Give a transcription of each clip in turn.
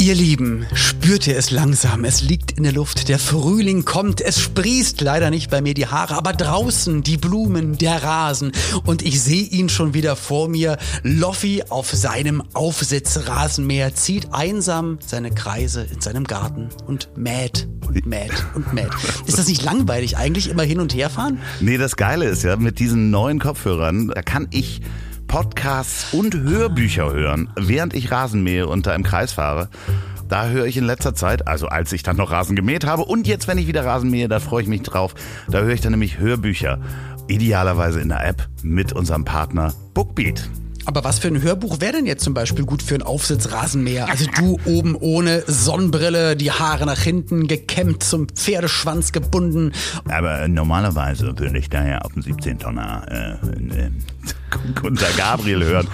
Ihr Lieben, spürt ihr es langsam? Es liegt in der Luft. Der Frühling kommt. Es sprießt leider nicht bei mir die Haare, aber draußen die Blumen, der Rasen. Und ich sehe ihn schon wieder vor mir. Loffi auf seinem Aufsitzrasenmäher zieht einsam seine Kreise in seinem Garten und mäht und mäht und mäht. Ist das nicht langweilig eigentlich, immer hin und her fahren? Nee, das Geile ist ja, mit diesen neuen Kopfhörern, da kann ich Podcasts und Hörbücher hören, während ich Rasen mähe und da im Kreis fahre. Da höre ich in letzter Zeit, also als ich dann noch Rasen gemäht habe und jetzt, wenn ich wieder Rasen mähe, da freue ich mich drauf. Da höre ich dann nämlich Hörbücher. Idealerweise in der App mit unserem Partner Bookbeat. Aber was für ein Hörbuch wäre denn jetzt zum Beispiel gut für einen Aufsitzrasenmäher? Also du oben ohne Sonnenbrille, die Haare nach hinten gekämmt, zum Pferdeschwanz gebunden. Aber normalerweise würde ich daher auf dem 17-Tonner äh, äh, Gunter Gabriel hören.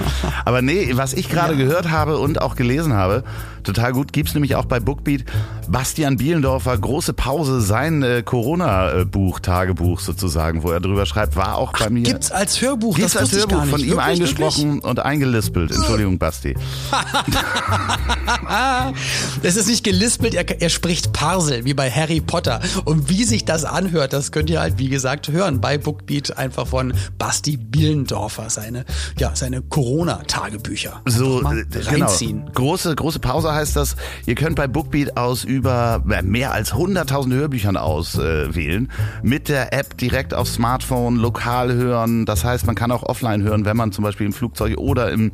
Aber nee, was ich gerade ja. gehört habe und auch gelesen habe, total gut, gibt's nämlich auch bei Bookbeat. Bastian Bielendorfer, große Pause, sein äh, Corona-Buch, Tagebuch sozusagen, wo er drüber schreibt, war auch bei mir. Gibt's als Hörbuch? Gibt's das als Hörbuch von ihm wirklich, eingesprochen wirklich? und eingelispelt. Entschuldigung, Basti. das ist nicht gelispelt, er, er spricht Parsel, wie bei Harry Potter. Und wie sich das anhört, das könnt ihr halt, wie gesagt, hören bei Bookbeat einfach von Basti Bielendorfer, seine, ja, seine Corona-Tagebücher. So, äh, genau. Große, große Pause heißt das. Ihr könnt bei Bookbeat aus über mehr als 100.000 Hörbüchern auswählen. Äh, mit der App direkt auf Smartphone, lokal hören. Das heißt, man kann auch offline hören, wenn man zum Beispiel im Flugzeug oder im,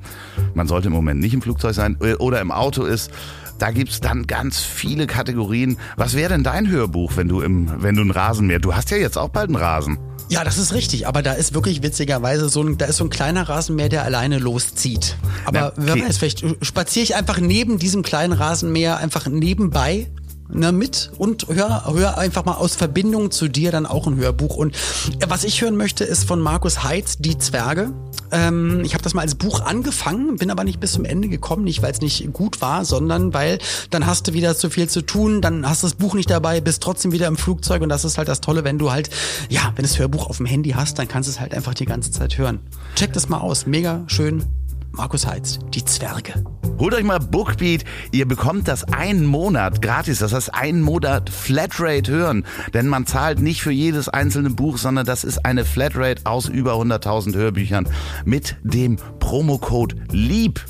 man sollte im Moment nicht im Flugzeug sein, äh, oder im Auto ist. Da gibt's dann ganz viele Kategorien. Was wäre denn dein Hörbuch, wenn du im, wenn du einen Rasen mehr? Du hast ja jetzt auch bald einen Rasen. Ja, das ist richtig, aber da ist wirklich witzigerweise so ein, da ist so ein kleiner Rasenmäher, der alleine loszieht. Aber ja, okay. wer weiß, vielleicht spaziere ich einfach neben diesem kleinen Rasenmäher einfach nebenbei ne, mit und hör, hör einfach mal aus Verbindung zu dir dann auch ein Hörbuch. Und was ich hören möchte, ist von Markus Heitz, Die Zwerge. Ähm, ich habe das mal als Buch angefangen, bin aber nicht bis zum Ende gekommen, nicht weil es nicht gut war, sondern weil dann hast du wieder zu viel zu tun, dann hast du das Buch nicht dabei, bist trotzdem wieder im Flugzeug und das ist halt das Tolle, wenn du halt, ja, wenn du das Hörbuch auf dem Handy hast, dann kannst du es halt einfach die ganze Zeit hören. Check das mal aus, mega schön. Markus Heitz, die Zwerge. Holt euch mal Bookbeat. Ihr bekommt das einen Monat gratis. Das heißt, einen Monat Flatrate hören. Denn man zahlt nicht für jedes einzelne Buch, sondern das ist eine Flatrate aus über 100.000 Hörbüchern mit dem Promocode LIEB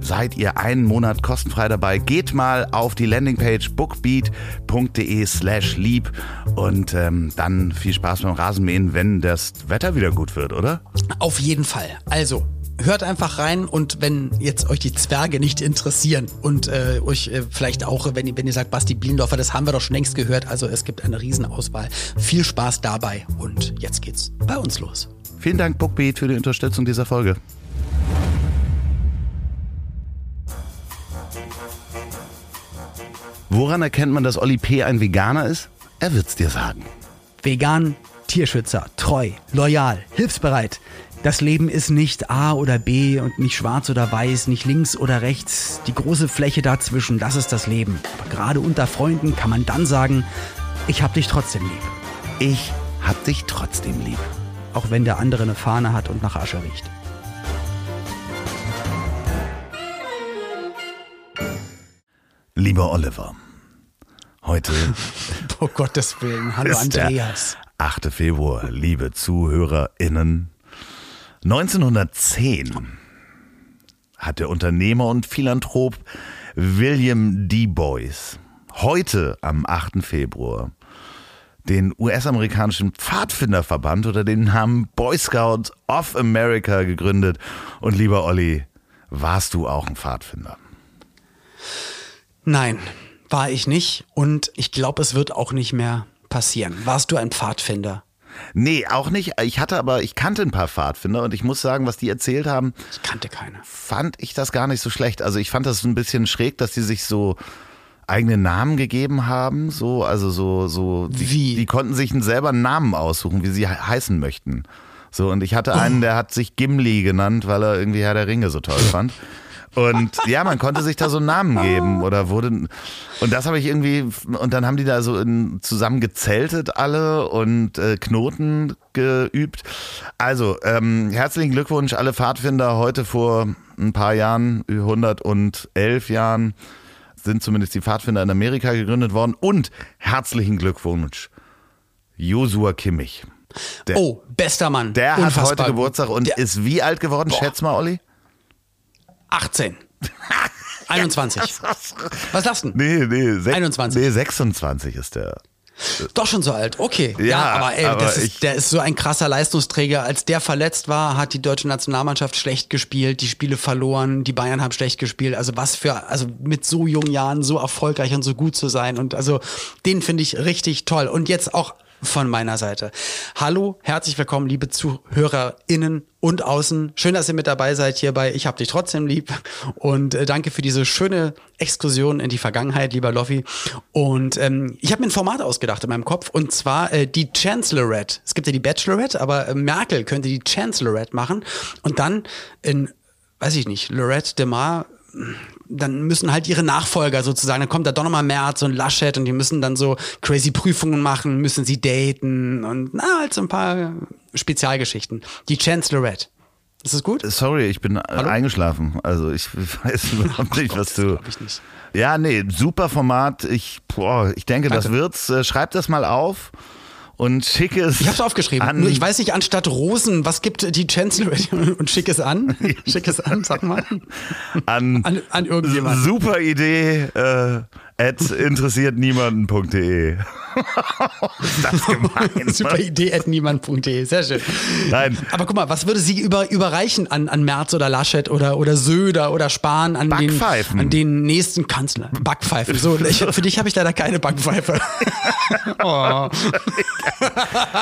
seid ihr einen Monat kostenfrei dabei. Geht mal auf die Landingpage bookbeat.de slash lieb und ähm, dann viel Spaß beim Rasenmähen, wenn das Wetter wieder gut wird, oder? Auf jeden Fall. Also hört einfach rein und wenn jetzt euch die Zwerge nicht interessieren und äh, euch äh, vielleicht auch, wenn ihr, wenn ihr sagt, Basti Bielendorfer, das haben wir doch schon längst gehört, also es gibt eine Riesenauswahl. Viel Spaß dabei und jetzt geht's bei uns los. Vielen Dank, Bookbeat, für die Unterstützung dieser Folge. Woran erkennt man, dass Olli P. ein Veganer ist? Er wird's dir sagen. Vegan, Tierschützer, treu, loyal, hilfsbereit. Das Leben ist nicht A oder B und nicht schwarz oder weiß, nicht links oder rechts. Die große Fläche dazwischen, das ist das Leben. Aber gerade unter Freunden kann man dann sagen, ich hab dich trotzdem lieb. Ich hab dich trotzdem lieb. Auch wenn der andere eine Fahne hat und nach Asche riecht. Lieber Oliver, heute. oh Gottes Willen, hallo Andreas. 8. Februar, liebe ZuhörerInnen 1910 hat der Unternehmer und Philanthrop William D. Boyce heute am 8. Februar den US-amerikanischen Pfadfinderverband oder den Namen Boy Scouts of America gegründet. Und lieber Olli, warst du auch ein Pfadfinder? Nein, war ich nicht. Und ich glaube, es wird auch nicht mehr passieren. Warst du ein Pfadfinder? Nee, auch nicht. Ich hatte aber, ich kannte ein paar Pfadfinder und ich muss sagen, was die erzählt haben. Ich kannte keine. Fand ich das gar nicht so schlecht. Also ich fand das ein bisschen schräg, dass die sich so eigene Namen gegeben haben, so, also so, so, die, wie? die konnten sich selber einen Namen aussuchen, wie sie heißen möchten. So, und ich hatte einen, der hat sich Gimli genannt, weil er irgendwie Herr der Ringe so toll fand. Und ja, man konnte sich da so einen Namen geben oder wurde. Und das habe ich irgendwie. Und dann haben die da so in, zusammen gezeltet alle und äh, Knoten geübt. Also, ähm, herzlichen Glückwunsch, alle Pfadfinder heute vor ein paar Jahren, 111 Jahren sind zumindest die Pfadfinder in Amerika gegründet worden. Und herzlichen Glückwunsch, Josua Kimmich. Der, oh, bester Mann. Der Unfassbar. hat heute Geburtstag und der, ist wie alt geworden? Boah. Schätz mal, Olli. 18. 21. Was lachst du? Nee, nee, 21. Nee, 26 ist der. Doch schon so alt, okay. Ja, ja aber, ey, aber ist, der ist so ein krasser Leistungsträger. Als der verletzt war, hat die deutsche Nationalmannschaft schlecht gespielt, die Spiele verloren, die Bayern haben schlecht gespielt. Also was für, also mit so jungen Jahren so erfolgreich und so gut zu sein. Und also den finde ich richtig toll. Und jetzt auch von meiner Seite. Hallo, herzlich willkommen, liebe ZuhörerInnen und außen. Schön, dass ihr mit dabei seid hier bei Ich hab dich trotzdem lieb. Und äh, danke für diese schöne Exkursion in die Vergangenheit, lieber Loffi. Und ähm, ich habe mir ein Format ausgedacht in meinem Kopf und zwar äh, die Chancellorette. Es gibt ja die Bachelorette, aber äh, Merkel könnte die Chancellorette machen und dann in, weiß ich nicht, Lorette de Mar dann müssen halt ihre Nachfolger sozusagen, dann kommt da doch nochmal Merz und Laschet und die müssen dann so crazy Prüfungen machen, müssen sie daten und na, halt so ein paar Spezialgeschichten. Die Chancellorette. Ist das gut? Sorry, ich bin Hallo? eingeschlafen. Also ich weiß überhaupt nicht, was du. Ich nicht. Ja, nee, super Format. Ich, boah, ich denke, Danke. das wird's. Äh, schreib das mal auf und schick es. Ich habe es aufgeschrieben. Nur ich weiß nicht, anstatt Rosen, was gibt die Chancellor und schick es an? schick es an, sag mal. An, an, an irgendjemand. Super Idee. Äh, at interessiertniemanden.de. das gemein. Super Idee at niemand.de. Sehr schön. Nein. Aber guck mal, was würde sie über, überreichen an, an Merz oder Laschet oder, oder Söder oder Spahn an den, an den nächsten Kanzler? Backpfeifen. So, ich, für dich habe ich leider keine Backpfeife. oh.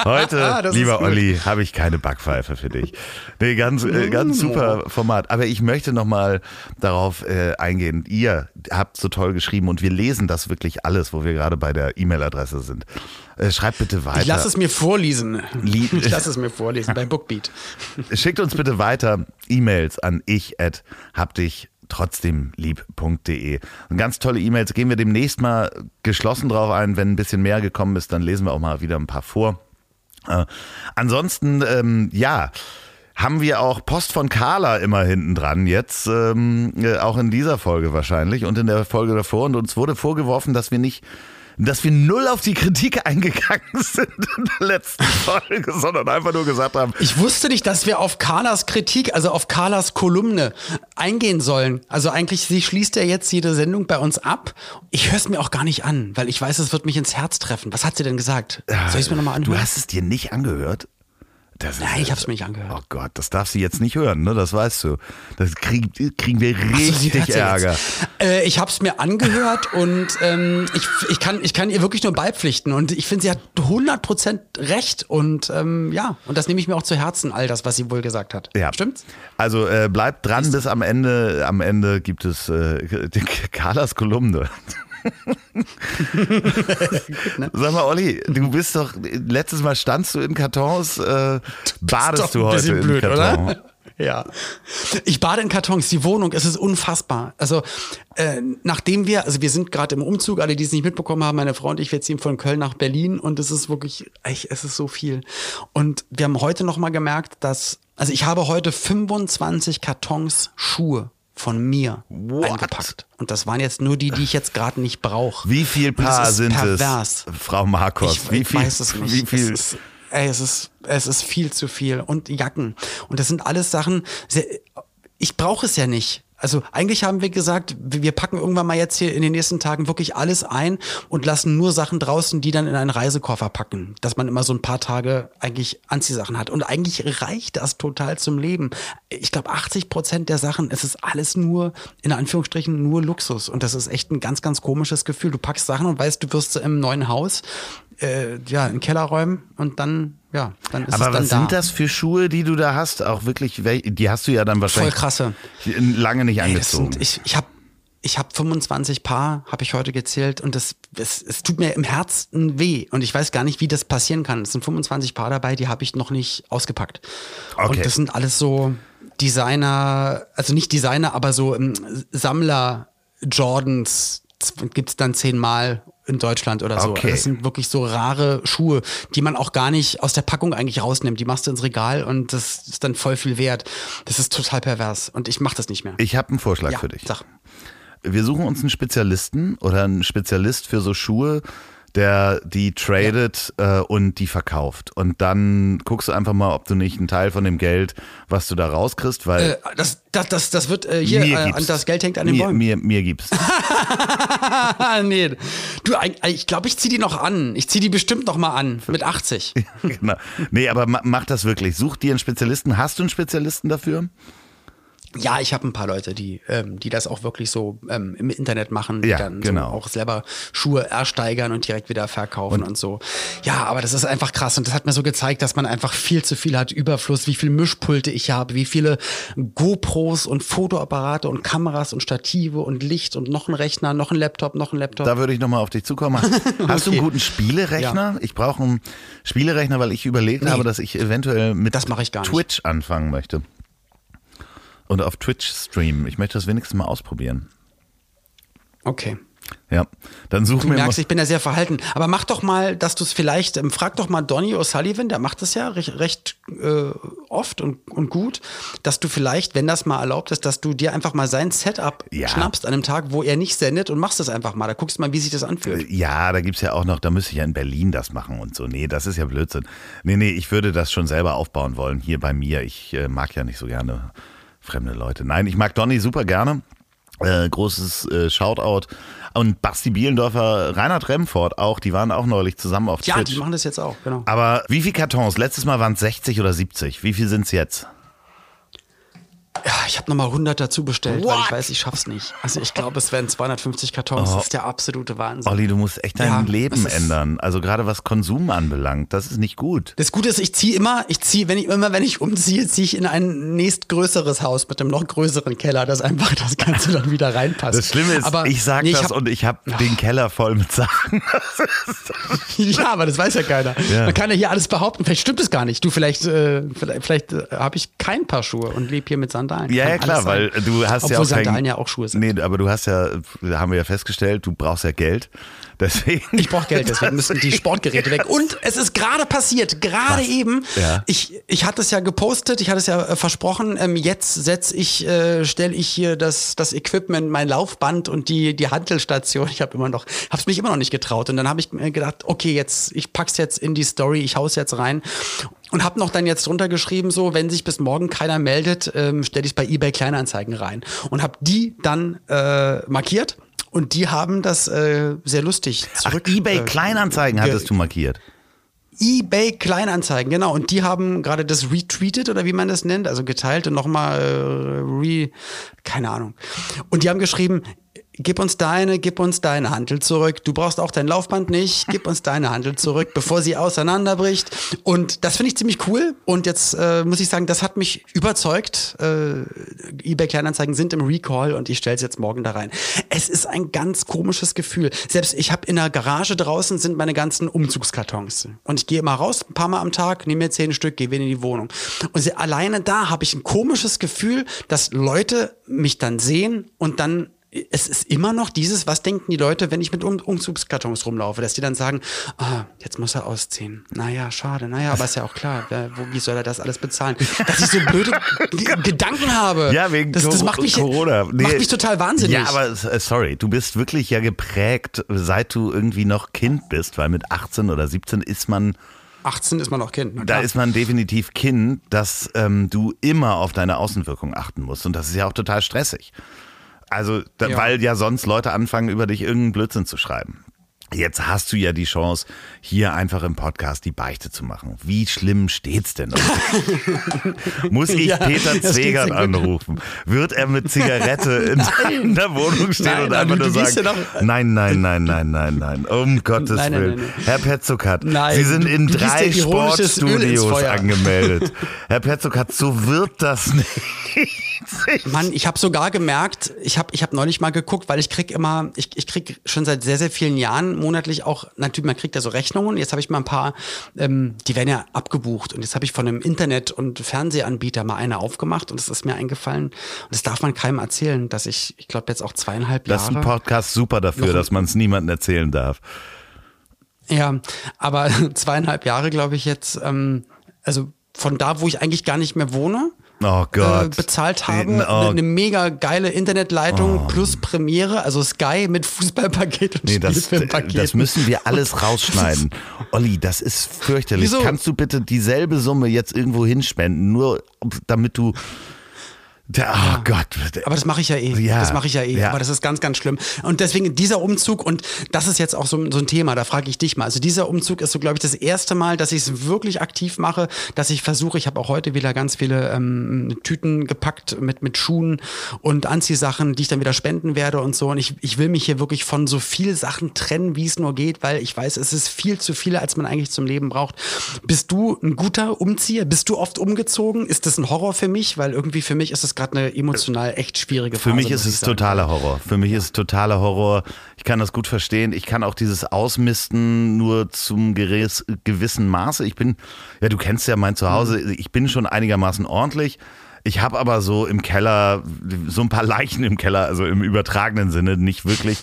Heute, ah, lieber Olli, habe ich keine Backpfeife für dich. Nee, ganz, äh, ganz mm. super Format. Aber ich möchte nochmal darauf äh, eingehen. Ihr habt so toll geschrieben und wir lesen das wirklich alles, wo wir gerade bei der E-Mail-Adresse sind. Äh, schreibt bitte weiter. Ich lasse es mir vorlesen. Ich lasse es mir vorlesen bei Bookbeat. Schickt uns bitte weiter E-Mails an ich at habdich trotzdem lieb.de. Ganz tolle E-Mails. Gehen wir demnächst mal geschlossen drauf ein. Wenn ein bisschen mehr gekommen ist, dann lesen wir auch mal wieder ein paar vor. Äh, ansonsten, ähm, ja haben wir auch Post von Carla immer hinten dran, jetzt ähm, äh, auch in dieser Folge wahrscheinlich und in der Folge davor. Und uns wurde vorgeworfen, dass wir nicht dass wir null auf die Kritik eingegangen sind in der letzten Folge, sondern einfach nur gesagt haben. Ich wusste nicht, dass wir auf Carlas Kritik, also auf Carlas Kolumne eingehen sollen. Also eigentlich, sie schließt ja jetzt jede Sendung bei uns ab. Ich höre es mir auch gar nicht an, weil ich weiß, es wird mich ins Herz treffen. Was hat sie denn gesagt? Soll ich es mir nochmal anhören? Du hast es dir nicht angehört? Das ist, Nein, ich hab's mir nicht angehört. Oh Gott, das darf sie jetzt nicht hören, ne? Das weißt du. Das krieg, kriegen wir richtig so, Ärger. Äh, ich hab's mir angehört und ähm, ich, ich, kann, ich kann ihr wirklich nur beipflichten. Und ich finde, sie hat 100% recht. Und ähm, ja, und das nehme ich mir auch zu Herzen, all das, was sie wohl gesagt hat. Ja. Stimmt's? Also äh, bleibt dran bis am Ende. Am Ende gibt es äh, Carlas Kolumne. Gut, ne? Sag mal, Olli, du bist doch, letztes Mal standst du in Kartons, äh, badest du heute in blöd, Karton. Oder? Ja. Ich bade in Kartons, die Wohnung, es ist unfassbar. Also, äh, nachdem wir, also wir sind gerade im Umzug, alle, die es nicht mitbekommen haben, meine Frau und ich, wir ziehen von Köln nach Berlin und es ist wirklich, echt, es ist so viel. Und wir haben heute nochmal gemerkt, dass, also ich habe heute 25 Kartons Schuhe von mir What? eingepackt. Und das waren jetzt nur die, die ich jetzt gerade nicht brauche. Wie viel Paar sind pervers. es, Frau Marcos? Ich, wie ich viel, weiß es nicht. Wie viel? Es ist, ey, es ist, es ist viel zu viel. Und Jacken. Und das sind alles Sachen, ich brauche es ja nicht. Also eigentlich haben wir gesagt, wir packen irgendwann mal jetzt hier in den nächsten Tagen wirklich alles ein und lassen nur Sachen draußen, die dann in einen Reisekoffer packen, dass man immer so ein paar Tage eigentlich Anziehsachen hat. Und eigentlich reicht das total zum Leben. Ich glaube, 80 Prozent der Sachen, es ist alles nur, in Anführungsstrichen, nur Luxus. Und das ist echt ein ganz, ganz komisches Gefühl. Du packst Sachen und weißt, du wirst im neuen Haus äh, ja, in den Keller räumen und dann ja, dann ist Aber es dann was sind das für Schuhe, die du da hast? Auch wirklich, die hast du ja dann wahrscheinlich Voll krasse. lange nicht angezogen. Sind, ich ich habe ich habe 25 Paar, habe ich heute gezählt und das, es, es tut mir im Herzen weh und ich weiß gar nicht, wie das passieren kann. Es sind 25 Paar dabei, die habe ich noch nicht ausgepackt. Okay. Und das sind alles so Designer, also nicht Designer, aber so ähm, Sammler Jordans gibt's dann zehnmal in Deutschland oder so. Okay. Das sind wirklich so rare Schuhe, die man auch gar nicht aus der Packung eigentlich rausnimmt. Die machst du ins Regal und das ist dann voll viel wert. Das ist total pervers und ich mache das nicht mehr. Ich habe einen Vorschlag ja, für dich. Sag. wir suchen uns einen Spezialisten oder einen Spezialist für so Schuhe, der die tradet ja. äh, und die verkauft. Und dann guckst du einfach mal, ob du nicht einen Teil von dem Geld, was du da rauskriegst, weil. Äh, das, das, das, das wird äh, hier, äh, das Geld hängt an den mir, Bäumen. Mir, mir gibt's. nee. Du, ich glaube, ich ziehe die noch an. Ich ziehe die bestimmt noch mal an. Mit 80. genau. Nee, aber mach das wirklich. Such dir einen Spezialisten. Hast du einen Spezialisten dafür? Ja, ich habe ein paar Leute, die, ähm, die das auch wirklich so ähm, im Internet machen, die ja, dann genau. so auch selber Schuhe ersteigern und direkt wieder verkaufen und, und, so. Ja, aber das ist einfach krass und das hat mir so gezeigt, dass man einfach viel zu viel hat, Überfluss, wie viel Mischpulte ich habe, wie viele GoPros und Fotoapparate und Kameras und Stative und Licht und noch ein Rechner, noch ein Laptop, noch ein Laptop. Da würde ich nochmal auf dich zukommen. Hast okay. du einen guten Spielerechner? Ja. Ich brauche einen Spielerechner, weil ich überlegt nee, habe, dass ich eventuell mit Twitch anfangen möchte und auf Twitch streamen. Ich möchte das wenigstens mal ausprobieren. Okay. Ja, dann such du mir merkst, ich bin ja sehr verhalten. Aber mach doch mal, dass du es vielleicht, ähm, frag doch mal Donny O'Sullivan, der macht das ja recht, recht äh, oft und, und gut, dass du vielleicht, wenn das mal erlaubt ist, dass du dir einfach mal sein Setup ja. schnappst an einem Tag, wo er nicht sendet und machst das einfach mal. Da guckst du mal, wie sich das anfühlt. Äh, ja, da gibt es ja auch noch, da müsste ich ja in Berlin das machen und so. Nee, das ist ja Blödsinn. Nee, nee, ich würde das schon selber aufbauen wollen, hier bei mir. Ich äh, mag ja nicht so gerne fremde Leute. Nein, ich mag Donny super gerne. Äh, großes äh, Shoutout. Und Basti Bielendorfer, Reinhard Remford auch, die waren auch neulich zusammen auf Twitch. Ja, die machen das jetzt auch, genau. Aber wie viele Kartons? Letztes Mal waren es 60 oder 70. Wie viel sind es jetzt? Ja, ich habe nochmal 100 dazu bestellt, What? weil ich weiß, ich schaff's nicht. Also ich glaube, es werden 250 Kartons. Oh. Das ist der absolute Wahnsinn. Olli, du musst echt dein ja, Leben ändern. Also gerade was Konsum anbelangt, das ist nicht gut. Das Gute ist, ich ziehe immer, ich ziehe, wenn ich immer, wenn ich umziehe, ziehe ich in ein nächstgrößeres Haus mit einem noch größeren Keller, dass einfach das Ganze dann wieder reinpasst. Das Schlimme ist, aber, ich sag nee, das hab, und ich habe den Keller voll mit Sachen. ja, aber das weiß ja keiner. Ja. Man kann ja hier alles behaupten. Vielleicht stimmt es gar nicht. Du, vielleicht, äh, vielleicht, vielleicht äh, habe ich kein Paar Schuhe und lebe hier mit Sand Sandalen. Ja, ja klar, weil du hast Obwohl ja auch Sandalen kein, ja auch Schuhe sind. Nee, aber du hast ja, haben wir ja festgestellt, du brauchst ja Geld. Deswegen. Ich brauche Geld, deswegen müssen die Sportgeräte weg. Und es ist gerade passiert, gerade eben. Ja. Ich, ich hatte es ja gepostet, ich hatte es ja äh, versprochen. Ähm, jetzt setze ich, äh, stelle ich hier das, das Equipment, mein Laufband und die, die Handelstation. Ich habe immer noch, habe es mich immer noch nicht getraut. Und dann habe ich mir gedacht, okay, jetzt, ich pack's jetzt in die Story, ich hau's jetzt rein. Und habe noch dann jetzt drunter geschrieben, so, wenn sich bis morgen keiner meldet, ähm, stelle ich bei eBay Kleinanzeigen rein. Und habe die dann äh, markiert und die haben das äh, sehr lustig zurück. Ach, eBay äh, Kleinanzeigen äh, hattest du markiert. eBay Kleinanzeigen, genau. Und die haben gerade das retweetet oder wie man das nennt, also geteilt und nochmal äh, re, keine Ahnung. Und die haben geschrieben, gib uns deine, gib uns deine Handel zurück. Du brauchst auch dein Laufband nicht, gib uns deine Handel zurück, bevor sie auseinanderbricht. Und das finde ich ziemlich cool. Und jetzt äh, muss ich sagen, das hat mich überzeugt. Äh, eBay Kleinanzeigen sind im Recall und ich stelle es jetzt morgen da rein. Es ist ein ganz komisches Gefühl. Selbst ich habe in der Garage draußen sind meine ganzen Umzugskartons. Und ich gehe immer raus, ein paar Mal am Tag, nehme mir zehn Stück, gehe wieder in die Wohnung. Und sie, alleine da habe ich ein komisches Gefühl, dass Leute mich dann sehen und dann es ist immer noch dieses, was denken die Leute, wenn ich mit um Umzugskartons rumlaufe, dass die dann sagen, ah, jetzt muss er ausziehen. Naja, schade, naja, aber ist ja auch klar, wer, wo, wie soll er das alles bezahlen? Dass ich so blöde Gedanken habe. Ja, wegen das, das macht mich, Corona. Nee. macht mich total wahnsinnig. Ja, aber äh, sorry, du bist wirklich ja geprägt, seit du irgendwie noch Kind bist, weil mit 18 oder 17 ist man 18 ist man auch Kind. Da ist man definitiv Kind, dass ähm, du immer auf deine Außenwirkung achten musst. Und das ist ja auch total stressig. Also, da, ja. weil ja sonst Leute anfangen, über dich irgendeinen Blödsinn zu schreiben. Jetzt hast du ja die Chance, hier einfach im Podcast die Beichte zu machen. Wie schlimm steht's denn? Muss ich ja, Peter Zwegert anrufen? Wird er mit Zigarette in, der Wohnung stehen nein, und einfach nur sagen, nein, nein, nein, nein, nein, nein, um Gottes nein, Willen. Nein, Herr Petzokat, Sie sind in drei Sportstudios angemeldet. Herr Petzokat, so wird das nicht. Mann, ich habe sogar gemerkt, ich habe ich hab neulich mal geguckt, weil ich krieg immer, ich, ich krieg schon seit sehr, sehr vielen Jahren monatlich auch, natürlich, man kriegt ja so Rechnungen. Jetzt habe ich mal ein paar, ähm, die werden ja abgebucht. Und jetzt habe ich von einem Internet- und Fernsehanbieter mal eine aufgemacht und es ist mir eingefallen. Und das darf man keinem erzählen, dass ich, ich glaube, jetzt auch zweieinhalb Jahre. Das ist ein Podcast super dafür, dass man es niemandem erzählen darf. Ja, aber zweieinhalb Jahre, glaube ich, jetzt, ähm, also von da, wo ich eigentlich gar nicht mehr wohne, oh äh, bezahlt habe. Oh. Eine, mega geile Internetleitung oh. plus Premiere, also Sky mit Fußballpaket und nee, das, das müssen wir alles rausschneiden. Olli, das ist fürchterlich. Wieso? Kannst du bitte dieselbe Summe jetzt irgendwo hinspenden, nur damit du der, oh. Gott. Aber das mache ich ja eh. Ja. Das mache ich ja eh. Ja. Aber das ist ganz, ganz schlimm. Und deswegen dieser Umzug, und das ist jetzt auch so, so ein Thema, da frage ich dich mal. Also dieser Umzug ist so, glaube ich, das erste Mal, dass ich es wirklich aktiv mache, dass ich versuche, ich habe auch heute wieder ganz viele ähm, Tüten gepackt mit, mit Schuhen und Anziehsachen, die ich dann wieder spenden werde und so. Und ich, ich will mich hier wirklich von so viel Sachen trennen, wie es nur geht, weil ich weiß, es ist viel zu viel, als man eigentlich zum Leben braucht. Bist du ein guter Umzieher? Bist du oft umgezogen? Ist das ein Horror für mich? Weil irgendwie für mich ist es gerade eine emotional echt schwierige Phase. Für mich ist es totaler Horror. Für mich ist es totaler Horror. Ich kann das gut verstehen. Ich kann auch dieses Ausmisten nur zum gewissen Maße. Ich bin, ja, du kennst ja mein Zuhause. Mhm. Ich bin schon einigermaßen ordentlich. Ich habe aber so im Keller, so ein paar Leichen im Keller, also im übertragenen Sinne, nicht wirklich.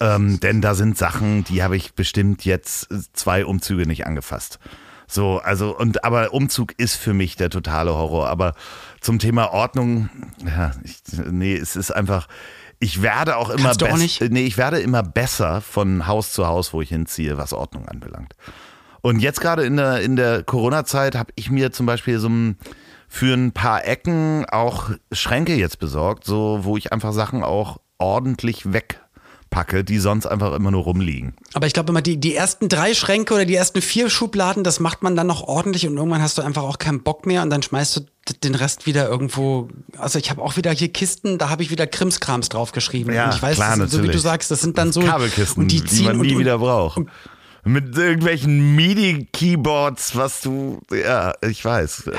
Ähm, denn da sind Sachen, die habe ich bestimmt jetzt zwei Umzüge nicht angefasst. So, also, und aber Umzug ist für mich der totale Horror. Aber zum Thema Ordnung, ja, ich, nee, es ist einfach, ich werde auch immer besser. Nee, ich werde immer besser von Haus zu Haus, wo ich hinziehe, was Ordnung anbelangt. Und jetzt gerade in der, in der Corona-Zeit habe ich mir zum Beispiel so ein, für ein paar Ecken auch Schränke jetzt besorgt, so wo ich einfach Sachen auch ordentlich weg packe, die sonst einfach immer nur rumliegen. Aber ich glaube immer, die, die ersten drei Schränke oder die ersten vier Schubladen, das macht man dann noch ordentlich und irgendwann hast du einfach auch keinen Bock mehr und dann schmeißt du den Rest wieder irgendwo. Also ich habe auch wieder hier Kisten, da habe ich wieder Krimskrams draufgeschrieben. Ja, und ich weiß, klar, das, so wie du sagst, das sind dann so Kabelkisten, und die, ziehen die man nie und, wieder braucht. Und, mit irgendwelchen MIDI-Keyboards, was du, ja, ich weiß. Ja.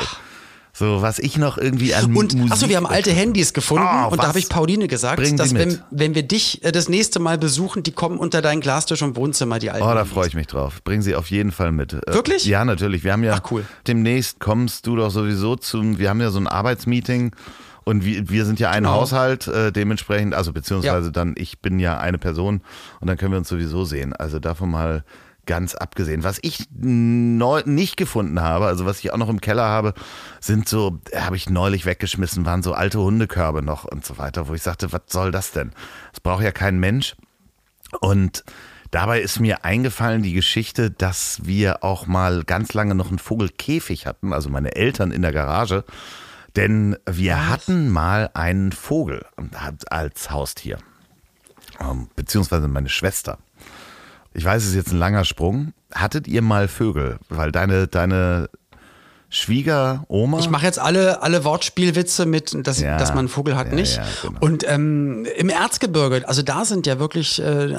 So, was ich noch irgendwie an Und achso, wir haben alte Handys gefunden oh, und da habe ich Pauline gesagt, dass wenn, wenn wir dich äh, das nächste Mal besuchen, die kommen unter deinen Glastisch im Wohnzimmer, die alten. Oh, da freue ich mich drauf. Bring sie auf jeden Fall mit. Äh, Wirklich? Ja, natürlich. Wir haben ja Ach, cool. demnächst kommst du doch sowieso zum, wir haben ja so ein Arbeitsmeeting. Und wir, wir sind ja ein genau. Haushalt, äh, dementsprechend, also beziehungsweise ja. dann, ich bin ja eine Person und dann können wir uns sowieso sehen. Also davon mal ganz abgesehen. Was ich neu, nicht gefunden habe, also was ich auch noch im Keller habe, sind so, habe ich neulich weggeschmissen, waren so alte Hundekörbe noch und so weiter, wo ich sagte, was soll das denn? Das braucht ja kein Mensch. Und dabei ist mir eingefallen die Geschichte, dass wir auch mal ganz lange noch einen Vogelkäfig hatten, also meine Eltern in der Garage. Denn wir was? hatten mal einen Vogel als Haustier. Ähm, beziehungsweise meine Schwester ich weiß, es ist jetzt ein langer Sprung. Hattet ihr mal Vögel? Weil deine, deine Schwiegeroma. Ich mache jetzt alle, alle Wortspielwitze mit, dass, ja, dass man einen Vogel hat, ja, nicht. Ja, genau. Und ähm, im Erzgebirge, also da sind ja wirklich, äh,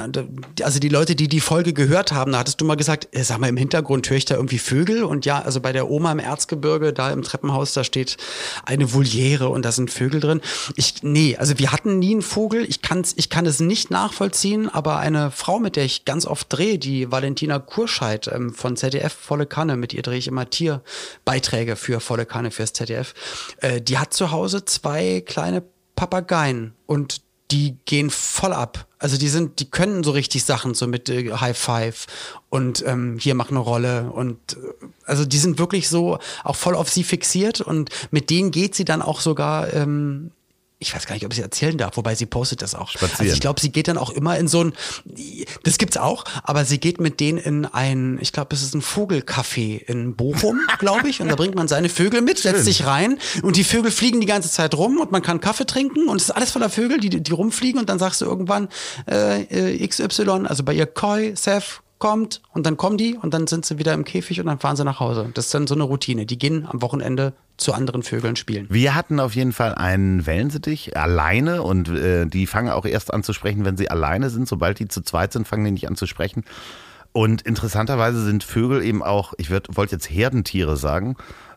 also die Leute, die die Folge gehört haben, da hattest du mal gesagt, äh, sag mal, im Hintergrund höre ich da irgendwie Vögel. Und ja, also bei der Oma im Erzgebirge, da im Treppenhaus, da steht eine Voliere und da sind Vögel drin. Ich, nee, also wir hatten nie einen Vogel. Ich, kann's, ich kann es nicht nachvollziehen, aber eine Frau, mit der ich ganz oft drehe, die Valentina Kurscheid ähm, von ZDF Volle Kanne, mit ihr drehe ich immer Tier bei Beiträge für volle Kanne fürs ZDF. Äh, die hat zu Hause zwei kleine Papageien und die gehen voll ab. Also die sind, die können so richtig Sachen, so mit äh, High Five und ähm, hier mach eine Rolle und äh, also die sind wirklich so auch voll auf sie fixiert und mit denen geht sie dann auch sogar ähm, ich weiß gar nicht, ob sie erzählen darf, wobei sie postet das auch. Spazieren. Also ich glaube, sie geht dann auch immer in so ein, das gibt's auch, aber sie geht mit denen in ein, ich glaube, es ist ein Vogelcafé in Bochum, glaube ich, und da bringt man seine Vögel mit, setzt Schön. sich rein und die Vögel fliegen die ganze Zeit rum und man kann Kaffee trinken und es ist alles voller Vögel, die, die rumfliegen und dann sagst du irgendwann äh, äh XY, also bei ihr Koi, Seth, kommt und dann kommen die und dann sind sie wieder im Käfig und dann fahren sie nach Hause. Das ist dann so eine Routine. Die gehen am Wochenende zu anderen Vögeln spielen. Wir hatten auf jeden Fall einen Wellensittich alleine und äh, die fangen auch erst an zu sprechen, wenn sie alleine sind. Sobald die zu zweit sind, fangen die nicht an zu sprechen. Und interessanterweise sind Vögel eben auch, ich wollte jetzt Herdentiere sagen,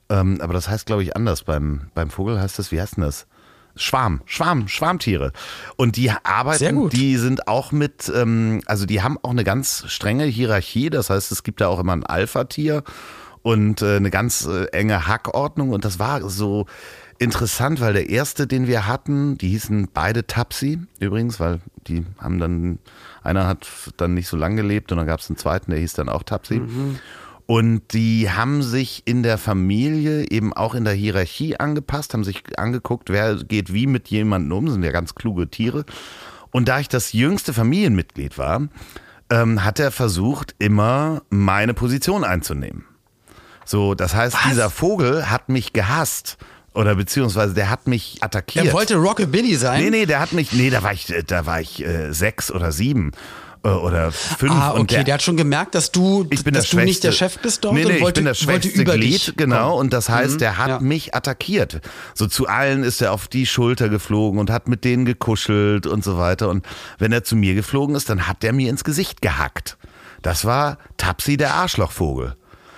ähm, aber das heißt, glaube ich, anders. Beim, beim Vogel heißt das, wie heißt denn das? Schwarm, Schwarm, Schwarmtiere. Und die arbeiten, die sind auch mit, ähm, also die haben auch eine ganz strenge Hierarchie. Das heißt, es gibt da auch immer ein Alpha-Tier und äh, eine ganz äh, enge Hackordnung. Und das war so interessant, weil der erste, den wir hatten, die hießen beide Tapsi übrigens, weil die haben dann, einer hat dann nicht so lange gelebt und dann gab es einen zweiten, der hieß dann auch Tapsi. Mhm. Und die haben sich in der Familie eben auch in der Hierarchie angepasst, haben sich angeguckt, wer geht wie mit jemandem um, sind ja ganz kluge Tiere. Und da ich das jüngste Familienmitglied war, ähm, hat er versucht, immer meine Position einzunehmen. So, das heißt, Was? dieser Vogel hat mich gehasst. Oder beziehungsweise der hat mich attackiert. Er wollte Rockabilly sein? Nee, nee, der hat mich, nee, da war ich, da war ich äh, sechs oder sieben. Äh, oder fünf. Ah, okay, der, der, hat schon gemerkt, dass du, ich bin dass du nicht der Chef bist dort nee, nee, und wollte, ich bin das schwächste Glied, genau. Kommen. Und das heißt, mhm, der hat ja. mich attackiert. So zu allen ist er auf die Schulter geflogen und hat mit denen gekuschelt und so weiter. Und wenn er zu mir geflogen ist, dann hat er mir ins Gesicht gehackt. Das war Tapsi der Arschlochvogel.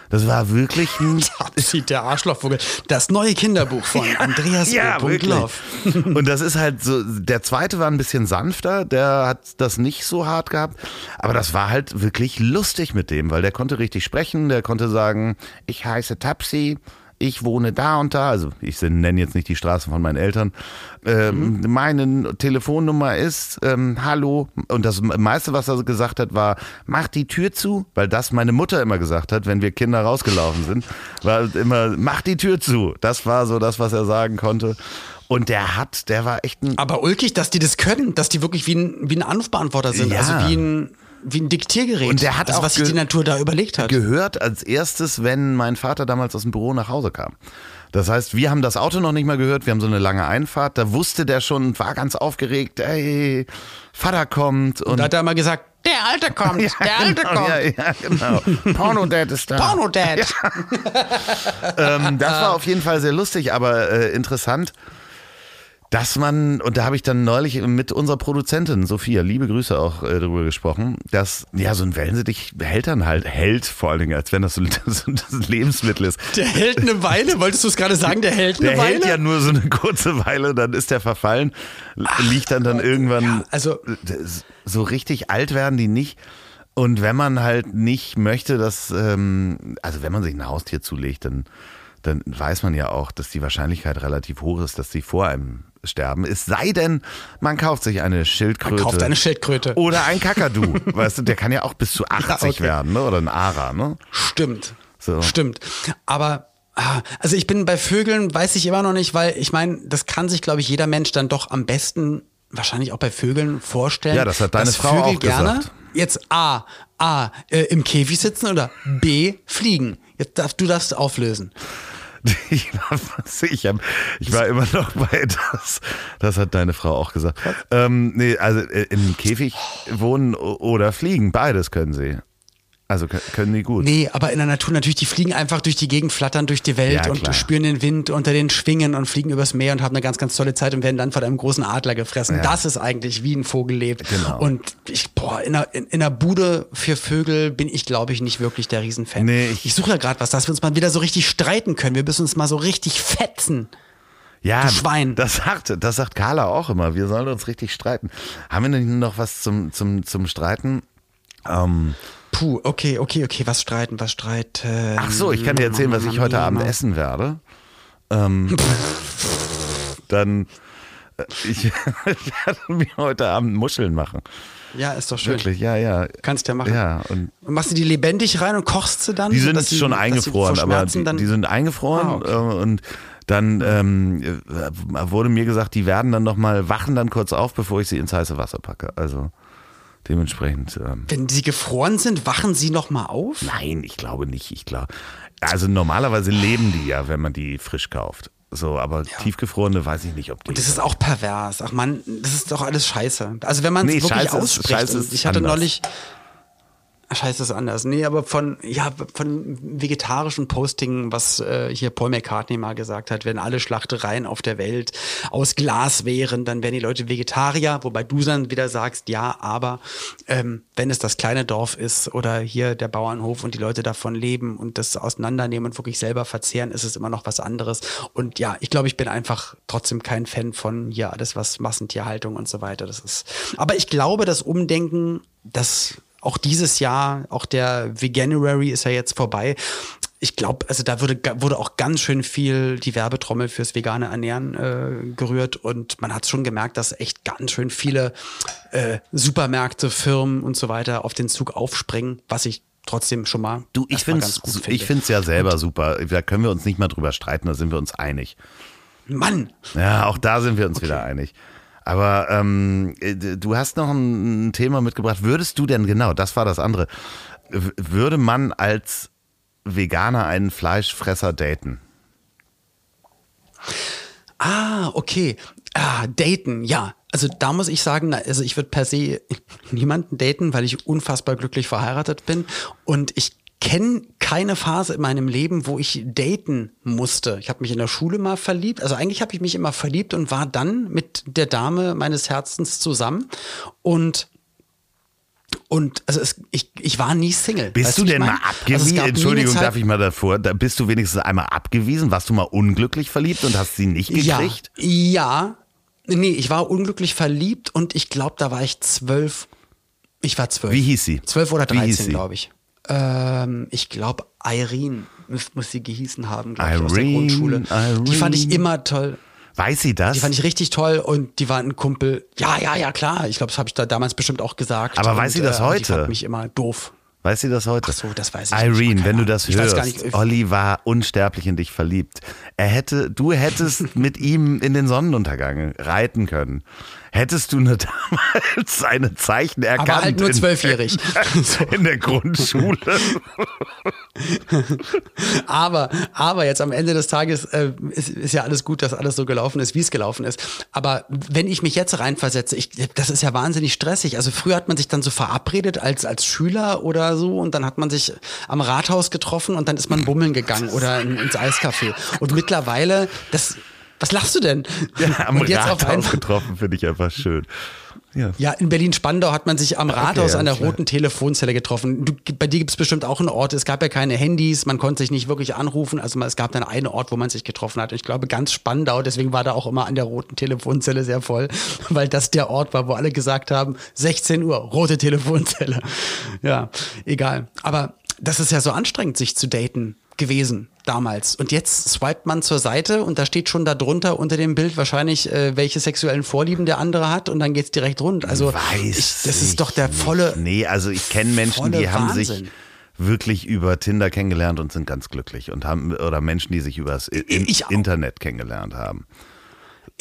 Das war wirklich ein. Tapsi, der Arschlochvogel. Das neue Kinderbuch von ja, Andreas ja, Loff. Und das ist halt so, der zweite war ein bisschen sanfter, der hat das nicht so hart gehabt. Aber das war halt wirklich lustig mit dem, weil der konnte richtig sprechen, der konnte sagen, ich heiße Tapsi ich wohne da und da, also ich nenne jetzt nicht die Straße von meinen Eltern, ähm, mhm. meine Telefonnummer ist ähm, Hallo und das meiste, was er gesagt hat, war, mach die Tür zu, weil das meine Mutter immer gesagt hat, wenn wir Kinder rausgelaufen sind, war immer, mach die Tür zu. Das war so das, was er sagen konnte. Und der hat, der war echt ein. Aber ulkig, dass die das können, dass die wirklich wie ein, wie ein Anrufbeantworter sind. Ja. Also wie ein wie ein Diktiergerät. Und der hat also, auch was sich die Natur da überlegt hat. Gehört als erstes, wenn mein Vater damals aus dem Büro nach Hause kam. Das heißt, wir haben das Auto noch nicht mal gehört, wir haben so eine lange Einfahrt. Da wusste der schon, war ganz aufgeregt, ey, Vater kommt. Und, und da hat er mal gesagt, der Alte kommt, ja, der Alte genau, kommt. Ja, ja, genau. Porno-Dad ist da. Porno-Dad. Ja. ähm, das war auf jeden Fall sehr lustig, aber äh, interessant dass man, und da habe ich dann neulich mit unserer Produzentin Sophia, liebe Grüße auch äh, darüber gesprochen, dass ja so ein Wellensittich hält dann halt, hält vor allen Dingen, als wenn das so das, das Lebensmittel ist. Der hält eine Weile, wolltest du es gerade sagen, der hält eine der Weile? Der hält ja nur so eine kurze Weile, dann ist der verfallen, Ach, liegt dann dann irgendwann, ja, also so richtig alt werden die nicht. Und wenn man halt nicht möchte, dass, ähm, also wenn man sich ein Haustier zulegt, dann dann weiß man ja auch, dass die Wahrscheinlichkeit relativ hoch ist, dass sie vor einem sterben. Es sei denn, man kauft sich eine Schildkröte. Man kauft eine Schildkröte. Oder ein Kakadu. weißt du, der kann ja auch bis zu 80 ja, okay. werden, ne? Oder ein Ara, ne? Stimmt. So. Stimmt. Aber ah, also ich bin bei Vögeln, weiß ich immer noch nicht, weil ich meine, das kann sich, glaube ich, jeder Mensch dann doch am besten wahrscheinlich auch bei Vögeln vorstellen. Ja, das hat deine Frau Vögel auch gerne gesagt. jetzt A, A, äh, im Käfig sitzen oder B, fliegen. Jetzt darfst du das auflösen. Ich war, ich, hab, ich war immer noch bei das. Das hat deine Frau auch gesagt. Ähm, nee, also äh, im Käfig wohnen oder fliegen, beides können sie. Also können die gut. Nee, aber in der Natur natürlich, die fliegen einfach durch die Gegend, flattern durch die Welt ja, und spüren den Wind unter den Schwingen und fliegen übers Meer und haben eine ganz, ganz tolle Zeit und werden dann von einem großen Adler gefressen. Ja. Das ist eigentlich, wie ein Vogel lebt. Genau. Und ich, boah, in einer, in, in einer Bude für Vögel bin ich, glaube ich, nicht wirklich der Riesenfan. Nee, ich, ich suche ja gerade was, dass wir uns mal wieder so richtig streiten können. Wir müssen uns mal so richtig fetzen. Ja, du Schwein. Das sagt, das sagt Carla auch immer. Wir sollen uns richtig streiten. Haben wir denn noch was zum, zum, zum Streiten? Ähm, Puh, okay, okay, okay, was streiten, was streiten. Ach so, ich kann dir erzählen, was ich heute Abend essen werde. Ähm, dann, äh, ich, werde mir heute Abend Muscheln machen. Ja, ist doch schön. Wirklich, ja, ja. Kannst ja machen. Ja, und, machst du die lebendig rein und kochst sie dann? Die sind so, schon eingefroren, aber die, die, sind eingefroren ah, okay. Äh, und dann ähm, wurde mir gesagt, die werden dann nochmal, wachen dann kurz auf, bevor ich sie ins heiße Wasser packe. Also Dementsprechend. Ähm, Wenn sie gefroren sind, wachen sie noch mal auf? Nein, ich glaube nicht. Ich glaube, also normalerweise leben die ja, wenn man die frisch kauft. So, aber ja. tiefgefrorene weiß ich nicht, ob die. Und das ist auch pervers. Ach man, das ist doch alles scheiße. Also wenn man es nee, wirklich Scheiße ausspricht. Ist, Scheiße ist ich hatte anders. neulich, Scheiße ist anders. Nee, aber von, ja, von vegetarischen Posting, was äh, hier Paul McCartney mal gesagt hat, wenn alle Schlachtereien auf der Welt aus Glas wären, dann wären die Leute Vegetarier, wobei du dann wieder sagst, ja, aber ähm, wenn es das kleine Dorf ist oder hier der Bauernhof und die Leute davon leben und das auseinandernehmen und wirklich selber verzehren, ist es immer noch was anderes. Und ja, ich glaube, ich bin einfach trotzdem kein Fan von hier alles, was Massentierhaltung und so weiter. Das ist. Aber ich glaube, das Umdenken, das auch dieses Jahr, auch der Veganuary ist ja jetzt vorbei. Ich glaube, also da wurde, wurde auch ganz schön viel die Werbetrommel fürs vegane Ernähren äh, gerührt und man hat schon gemerkt, dass echt ganz schön viele äh, Supermärkte, Firmen und so weiter auf den Zug aufspringen, was ich trotzdem schon mal. Du, ich finde es ich find's ja selber und, super. Da können wir uns nicht mal drüber streiten, da sind wir uns einig. Mann! Ja, auch da sind wir uns okay. wieder einig. Aber ähm, äh, du hast noch ein Thema mitgebracht. Würdest du denn, genau, das war das andere, würde man als Veganer einen Fleischfresser daten? Ah, okay. Ah, daten, ja. Also da muss ich sagen, also ich würde per se niemanden daten, weil ich unfassbar glücklich verheiratet bin und ich kenne keine Phase in meinem Leben, wo ich daten musste. Ich habe mich in der Schule mal verliebt. Also eigentlich habe ich mich immer verliebt und war dann mit der Dame meines Herzens zusammen und und also es, ich, ich war nie Single. Bist weißt du denn mal abgewiesen? Also Entschuldigung, darf ich mal davor? Da bist du wenigstens einmal abgewiesen? Warst du mal unglücklich verliebt und hast sie nicht gekriegt? Ja, ja. Nee, ich war unglücklich verliebt und ich glaube, da war ich zwölf. Ich war zwölf. Wie hieß sie? Zwölf oder dreizehn, glaube ich. Ähm, ich glaube, Irene muss sie gehießen haben, glaube ich, aus der Grundschule. Irene. Die fand ich immer toll. Weiß sie das? Die fand ich richtig toll und die war ein Kumpel. Ja, ja, ja, klar. Ich glaube, das habe ich da damals bestimmt auch gesagt. Aber und, weiß sie das heute? Äh, die fand mich immer doof. Weiß sie das heute? Ach so, das weiß ich Irene, nicht. wenn du das ich hörst, nicht, Olli war unsterblich in dich verliebt. Er hätte, du hättest mit ihm in den Sonnenuntergang reiten können hättest du nur damals seine Zeichen erkannt. Aber halt nur zwölfjährig. In, in, der Grundschule. aber, aber jetzt am Ende des Tages äh, ist, ist ja alles gut, dass alles so gelaufen ist, wie es gelaufen ist. Aber wenn ich mich jetzt reinversetze, ich, das ist ja wahnsinnig stressig. Also früher hat man sich dann so verabredet als, als Schüler oder so und dann hat man sich am Rathaus getroffen und dann ist man bummeln gegangen oder in, ins Eiscafé. Und mittlerweile, das was lachst du denn? Ja, am und jetzt Rathaus getroffen, finde ich einfach schön. Ja. ja, in Berlin-Spandau hat man sich am Rathaus okay, an der roten Telefonzelle getroffen. Du, bei dir gibt es bestimmt auch einen Ort. Es gab ja keine Handys, man konnte sich nicht wirklich anrufen. Also es gab dann einen Ort, wo man sich getroffen hat. Und ich glaube, ganz Spandau, deswegen war da auch immer an der roten Telefonzelle sehr voll, weil das der Ort war, wo alle gesagt haben, 16 Uhr, rote Telefonzelle. Ja, egal. Aber das ist ja so anstrengend, sich zu daten gewesen damals. Und jetzt swipet man zur Seite und da steht schon darunter unter dem Bild wahrscheinlich, äh, welche sexuellen Vorlieben der andere hat und dann geht's direkt rund. Also Weiß ich, das ist doch der volle. Nicht. Nee, also ich kenne Menschen, die haben sich wirklich über Tinder kennengelernt und sind ganz glücklich und haben oder Menschen, die sich über das Internet kennengelernt haben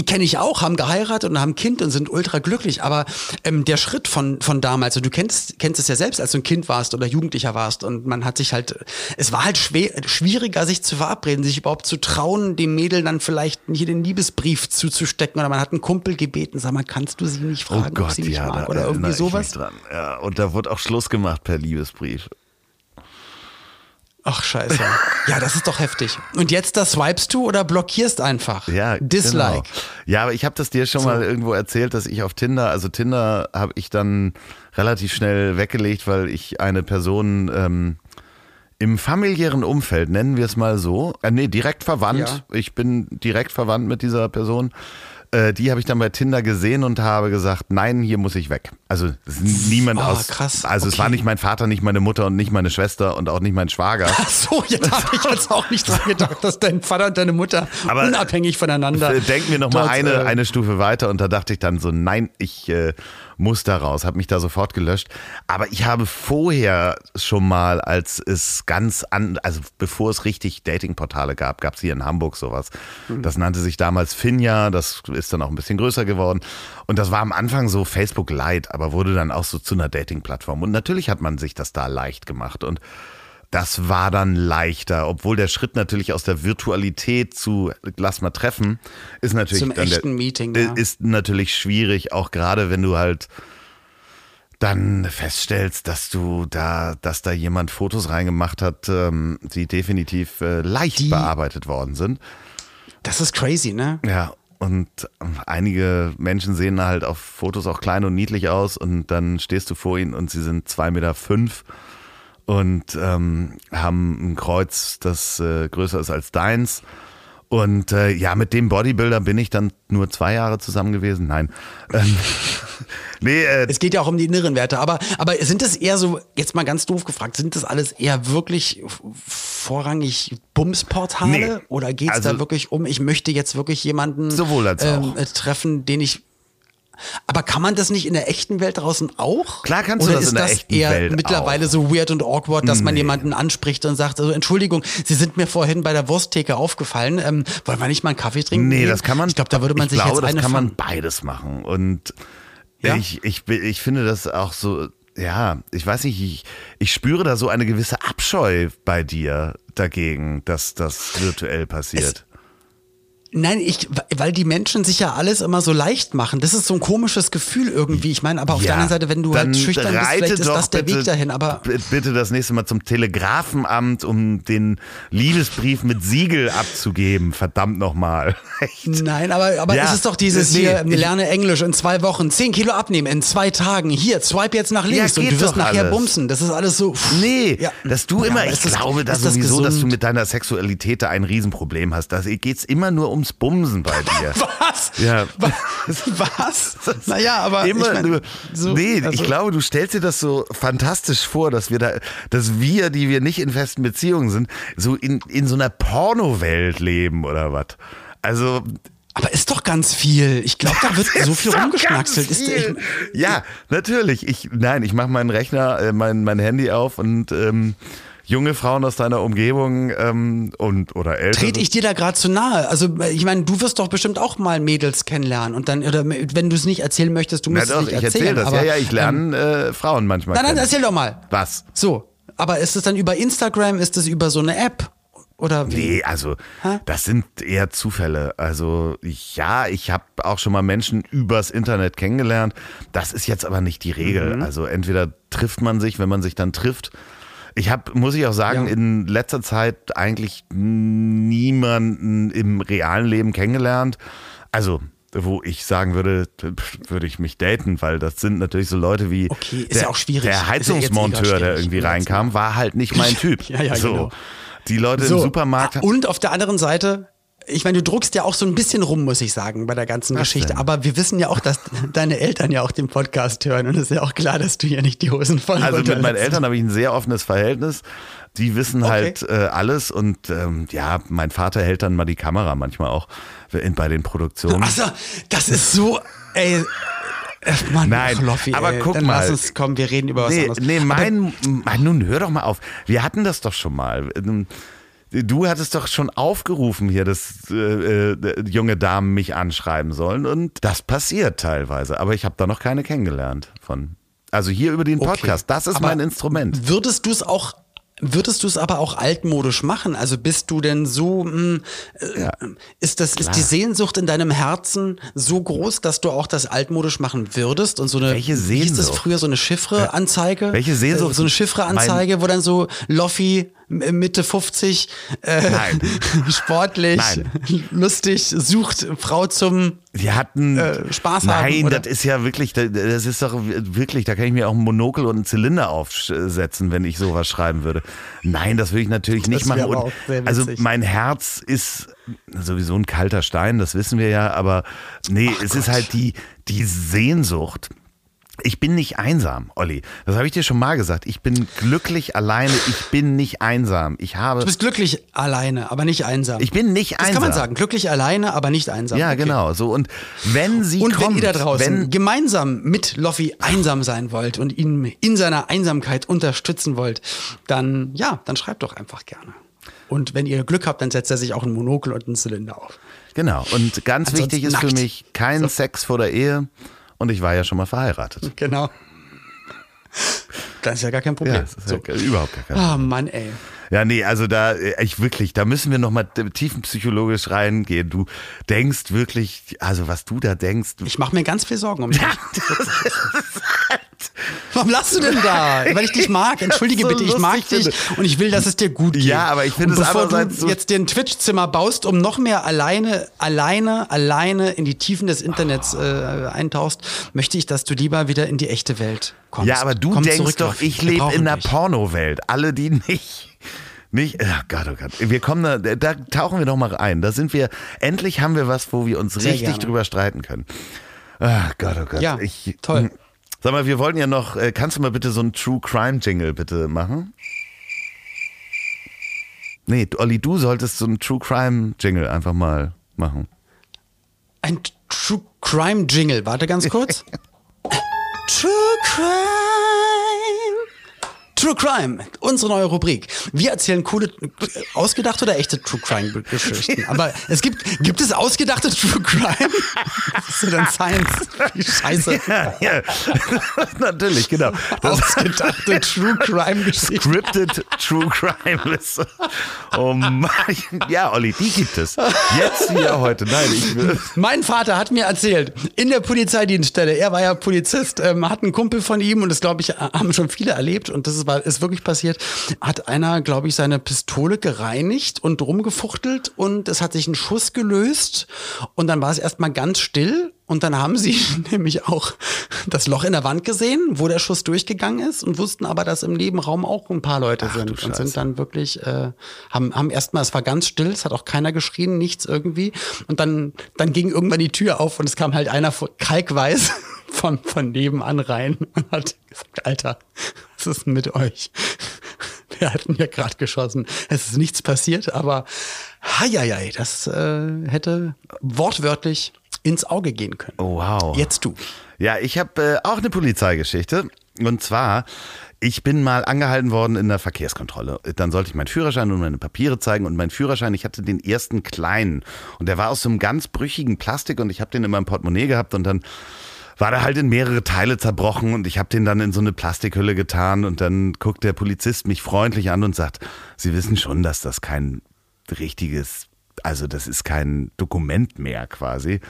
kenne ich auch, haben geheiratet und haben ein Kind und sind ultra glücklich. Aber ähm, der Schritt von, von damals, und du kennst, kennst es ja selbst, als du ein Kind warst oder Jugendlicher warst und man hat sich halt, es war halt schwer, schwieriger, sich zu verabreden, sich überhaupt zu trauen, dem Mädel dann vielleicht hier den Liebesbrief zuzustecken oder man hat einen Kumpel gebeten, sag mal, kannst du sie nicht oh fragen, oh Gott, ob sie mich ja, mag oder irgendwie sowas? Ja, und da wurde auch Schluss gemacht per Liebesbrief. Ach scheiße. Ja, das ist doch heftig. Und jetzt das swipest du oder blockierst einfach? Ja, Dislike. Genau. Ja, aber ich habe das dir schon so. mal irgendwo erzählt, dass ich auf Tinder, also Tinder habe ich dann relativ schnell weggelegt, weil ich eine Person ähm, im familiären Umfeld, nennen wir es mal so, äh, nee, direkt verwandt. Ja. Ich bin direkt verwandt mit dieser Person äh, die habe ich dann bei Tinder gesehen und habe gesagt, nein, hier muss ich weg. Also niemand oh, aus. Krass. Also okay. es war nicht mein Vater, nicht meine Mutter und nicht meine Schwester und auch nicht mein Schwager. Ach so, ja, da habe ich jetzt auch nicht dran gedacht, dass dein Vater und deine Mutter Aber unabhängig voneinander. Denken wir noch mal eine, äh, eine Stufe weiter und da dachte ich dann so, nein, ich äh, muss da raus, habe mich da sofort gelöscht. Aber ich habe vorher schon mal, als es ganz an, also bevor es richtig Datingportale gab, gab es hier in Hamburg sowas. Mhm. Das nannte sich damals Finja, das ist dann auch ein bisschen größer geworden. Und das war am Anfang so Facebook Light, aber wurde dann auch so zu einer Dating-Plattform. Und natürlich hat man sich das da leicht gemacht. Und das war dann leichter, obwohl der Schritt natürlich aus der Virtualität zu lass mal treffen ist natürlich Zum echten der, Meeting ja. ist natürlich schwierig, auch gerade wenn du halt dann feststellst, dass du da, dass da jemand Fotos reingemacht hat, ähm, die definitiv äh, leicht die, bearbeitet worden sind. Das ist crazy, ne? Ja. Und einige Menschen sehen halt auf Fotos auch klein und niedlich aus und dann stehst du vor ihnen und sie sind zwei Meter fünf und ähm, haben ein Kreuz, das äh, größer ist als deins. Und äh, ja, mit dem Bodybuilder bin ich dann nur zwei Jahre zusammen gewesen. Nein. Ähm, nee, äh, es geht ja auch um die inneren Werte. Aber, aber sind das eher so, jetzt mal ganz doof gefragt, sind das alles eher wirklich vorrangig Bumsportale? Nee, oder geht es also, da wirklich um, ich möchte jetzt wirklich jemanden sowohl als ähm, treffen, den ich Aber kann man das nicht in der echten Welt draußen auch? Klar kannst du Oder das ist in der das echten eher Welt mittlerweile auch. so weird und awkward, dass man Nee. jemanden anspricht und sagt, also Entschuldigung, Sie sind mir vorhin bei der Wursttheke aufgefallen. Ähm, wollen wir nicht mal einen Kaffee trinken? Nee, gehen? das kann man. Ich glaube, da würde man ich sich glaube, jetzt eine das kann man beides machen. Und Ja? ich, ich, ich finde das auch so, ja, ich weiß nicht, ich, ich spüre da so eine gewisse Abscheu bei dir dagegen, dass das virtuell passiert. Nein, ich, weil die Menschen sich ja alles immer so leicht machen. Das ist so ein komisches Gefühl irgendwie. Ich meine, aber auf der anderen Seite, wenn du halt schüchtern bist, vielleicht ist das der bitte, Weg dahin. Aber bitte das nächste Mal zum Telegrafenamt, um den Liebesbrief mit Siegel abzugeben. Verdammt nochmal. Nein, aber, aber Ja, es ist doch dieses nee, hier, ich- lerne Englisch in zwei Wochen, zehn Kilo abnehmen in zwei Tagen. Hier, swipe jetzt nach links Ja, und geht du wirst nachher alles. bumsen. Das ist alles so. pff. Nee, Ja. dass du Ja, immer, ich das- glaube da ist das sowieso, dass du mit deiner Sexualität da ein Riesenproblem hast. Da geht's immer nur ums Bumsen bei dir. Was? Ja. Was? Naja, aber Immer ich mein, so, nee, also- ich glaube, du stellst dir das so fantastisch vor, dass wir da, dass wir, die wir nicht in festen Beziehungen sind, so in, in so einer Pornowelt leben oder was. Also, Aber ist doch ganz viel. Ich glaube, da wird so viel rumgeschnackselt. ganz Ist, viel. ich, ja, natürlich. Ich, nein, ich mache meinen Rechner, äh, mein, mein Handy auf und ähm, junge Frauen aus deiner Umgebung ähm, und oder ältere. Trete ich dir da gerade zu nahe? Also, ich meine, du wirst doch bestimmt auch mal Mädels kennenlernen und dann, oder wenn du es nicht erzählen möchtest, du Na musst doch, es nicht ich erzählen. erzähle das. aber, ja, ja, ich lerne äh, Frauen manchmal. Nein, nein, erzähl doch mal. Was? So, aber ist es dann über Instagram, ist es über so eine App? Oder wie? Nee, also Hä? das sind eher Zufälle. Also ich, ja, ich habe auch schon mal Menschen übers Internet kennengelernt. Das ist jetzt aber nicht die Regel. Mhm. Also entweder trifft man sich, wenn man sich dann trifft. Ich habe, muss ich auch sagen, Ja. in letzter Zeit eigentlich niemanden im realen Leben kennengelernt. Also wo ich sagen würde, würde ich mich daten, weil das sind natürlich so Leute wie Okay, der, ja der ja Heizungsmonteur, der irgendwie reinkam, war halt nicht mein Typ. Ja, ja, so. genau. Die Leute So, im Supermarkt Und auf der anderen Seite, ich meine, du druckst ja auch so ein bisschen rum, muss ich sagen, bei der ganzen Was Geschichte. denn? Aber wir wissen ja auch, dass deine Eltern ja auch den Podcast hören. Und es ist ja auch klar, dass du hier nicht die Hosen voll Also mit meinen. Eltern habe ich ein sehr offenes Verhältnis. Die wissen Okay. halt äh, alles und ähm, ja, mein Vater hält dann mal die Kamera manchmal auch in, bei den Produktionen. Achso, das ist so, ey. äh, Mann, Nein, Loffi, aber ey, guck dann mal. lass uns kommen, wir reden über was nee, anderes. nee, Aber mein, Mann, nun hör doch mal auf. Wir hatten das doch schon mal. Du hattest doch schon aufgerufen hier, dass äh, äh, junge Damen mich anschreiben sollen und das passiert teilweise. Aber ich habe da noch keine kennengelernt von. Also hier über den Okay. Podcast. Das ist Aber mein Instrument. Würdest du es auch, würdest du es aber auch altmodisch machen? Also bist du denn so, mh, äh, ist das, ist die Sehnsucht in deinem Herzen so groß, dass du auch das altmodisch machen würdest? Und so eine, Welche wie hieß das Sehnsucht? früher, so eine Chiffre-Anzeige? Welche Sehnsucht? Äh, So eine Chiffre-Anzeige, wo dann so Loffi, Mitte 50, äh, Nein. sportlich, Nein. lustig, sucht Frau zum Die hatten Äh, Spaß haben, Nein, das ist ja wirklich, das ist doch wirklich, da kann ich mir auch einen Monokel und einen Zylinder aufsetzen, wenn ich sowas schreiben würde. Nein, das würde ich natürlich nicht machen. Und also mein Herz ist sowieso ein kalter Stein, das wissen wir ja, aber nee, es ist halt die, die Sehnsucht. Ich bin nicht einsam, Olli. Das habe ich dir schon mal gesagt. Ich bin glücklich alleine. Ich bin nicht einsam. Ich habe. Du bist glücklich alleine, aber nicht einsam. Ich bin nicht das einsam. kann man sagen. Glücklich alleine, aber nicht einsam. Ja, Okay. genau. So und wenn sie Und kommt, wenn ihr da draußen wenn, gemeinsam mit Loffi einsam sein wollt und ihn in seiner Einsamkeit unterstützen wollt, dann ja, dann schreibt doch einfach gerne. Und wenn ihr Glück habt, dann setzt er sich auch einen Monokel und einen Zylinder auf. Genau. Und ganz Ansonsten wichtig ist für nackt. mich kein Sex vor der Ehe. Und ich war ja schon mal verheiratet. Genau. Das ist ja gar kein Problem. Ja, das ist so. ja überhaupt gar kein Ah, Mann, ey. Ja, nee, also da, äh, ich wirklich, da müssen wir nochmal tiefenpsychologisch reingehen. Du denkst wirklich, also was du da denkst. Ich mache mir ganz viel Sorgen um dich. Warum lachst du denn da? Weil ich dich mag. Entschuldige so bitte, ich mag dich und ich will, dass es dir gut geht. Ja, aber ich finde es bevor du so- jetzt dir ein Twitch-Zimmer baust, um noch mehr alleine, alleine, alleine in die Tiefen des Internets äh, eintauchst, möchte ich, dass du lieber wieder in die echte Welt kommst. Ja, aber du Komm denkst zurück, doch, ich lebe in der. Pornowelt. Alle, die nicht. Nicht, ach Gott, oh Gott. Wir kommen da, da tauchen wir doch mal ein. Da sind wir, endlich haben wir was, wo wir uns Sehr richtig gerne. drüber streiten können. Ach Gott, oh Gott. Ja, ich, toll. Sag mal, wir wollten ja noch, äh, kannst du mal bitte so einen True Crime Jingle bitte machen? Nee, Olli, du solltest so einen True Crime Jingle einfach mal machen. Ein True Crime Jingle. Warte ganz kurz. True Crime. True Crime, unsere neue Rubrik. Wir erzählen coole, ausgedachte oder echte True Crime Geschichten. Aber es gibt, gibt es ausgedachte True Crime? Das ist ja dann Science. Die Scheiße. Ja, ja. Natürlich, genau. Das ausgedachte True Crime Geschichten. Scripted True Crime. Oh Mann. Ja, Olli, die gibt es. Jetzt hier heute. Nein, ich will. Mein Vater hat mir erzählt, in der Polizeidienststelle, er war ja Polizist, ähm, hat einen Kumpel von ihm und das glaube ich, haben schon viele erlebt und das war, ist wirklich passiert, hat einer, glaube ich, seine Pistole gereinigt und rumgefuchtelt und es hat sich ein Schuss gelöst und dann war es erstmal ganz still und dann haben sie nämlich auch das Loch in der Wand gesehen, wo der Schuss durchgegangen ist und wussten aber, dass im Nebenraum auch ein paar Leute Ach, sind und sind dann wirklich, äh, haben, haben erstmal, es war ganz still, es hat auch keiner geschrien, nichts irgendwie. Und dann, dann ging irgendwann die Tür auf und es kam halt einer kalkweiß von, von nebenan rein und hat gesagt, Alter, was ist denn mit euch? Wir hatten ja gerade geschossen. Es ist nichts passiert, aber heieiei, das äh, hätte wortwörtlich ins Auge gehen können. Oh, wow. Jetzt du. Ja, ich habe äh, auch eine Polizeigeschichte. Und zwar, ich bin mal angehalten worden in der Verkehrskontrolle. Dann sollte ich meinen Führerschein und meine Papiere zeigen. Und mein Führerschein, ich hatte den ersten kleinen. Und der war aus so einem ganz brüchigen Plastik und ich habe den in meinem Portemonnaie gehabt und dann war der halt in mehrere Teile zerbrochen und ich habe den dann in so eine Plastikhülle getan und dann guckt der Polizist mich freundlich an und sagt, Sie wissen schon, dass das kein richtiges also das ist kein Dokument mehr quasi.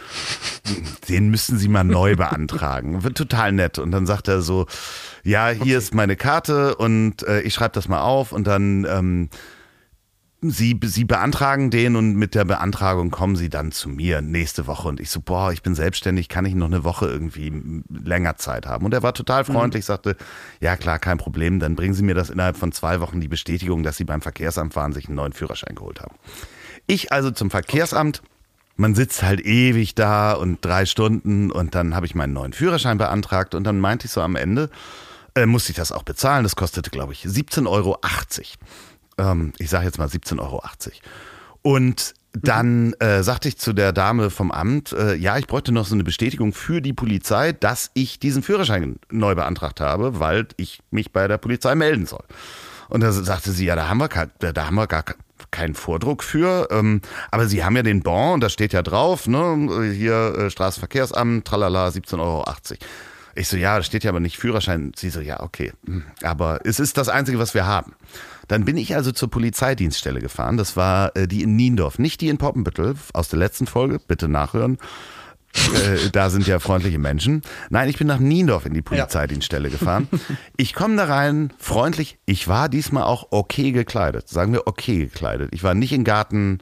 Den müssten Sie mal neu beantragen. Wird total nett. Und dann sagt er so, ja, hier okay. ist meine Karte und äh, ich schreibe das mal auf und dann ähm, Sie, Sie beantragen den und mit der Beantragung kommen Sie dann zu mir nächste Woche. Und ich so, boah, ich bin selbstständig, kann ich noch eine Woche irgendwie länger Zeit haben? Und er war total freundlich, mhm. sagte, ja klar, kein Problem, dann bringen Sie mir das innerhalb von zwei Wochen die Bestätigung, dass Sie beim Verkehrsamt waren, sich einen neuen Führerschein geholt haben. Ich also zum Verkehrsamt. Man sitzt halt ewig da und drei Stunden und dann habe ich meinen neuen Führerschein beantragt und dann meinte ich so am Ende, äh, musste ich das auch bezahlen. Das kostete, glaube ich, 17,80 Euro. Ähm, ich sage jetzt mal 17,80 Euro. Und dann äh, sagte ich zu der Dame vom Amt, äh, ja, ich bräuchte noch so eine Bestätigung für die Polizei, dass ich diesen Führerschein neu beantragt habe, weil ich mich bei der Polizei melden soll. Und da sagte sie, ja, da haben wir, da haben wir gar keinen Vordruck für. Ähm, aber Sie haben ja den Bon, und da steht ja drauf, ne, hier äh, Straßenverkehrsamt, tralala, 17,80 Euro. Ich so, ja, da steht ja aber nicht Führerschein. Sie so, ja, okay. Hm, aber es ist das Einzige, was wir haben. Dann bin ich also zur Polizeidienststelle gefahren. Das war äh, die in Niendorf, nicht die in Poppenbüttel aus der letzten Folge. Bitte nachhören. Äh, da sind ja freundliche Menschen. Nein, ich bin nach Niendorf in die Polizeidienststelle ja. gefahren. Ich komme da rein, freundlich. Ich war diesmal auch okay gekleidet. Sagen wir okay gekleidet. Ich war nicht in Garten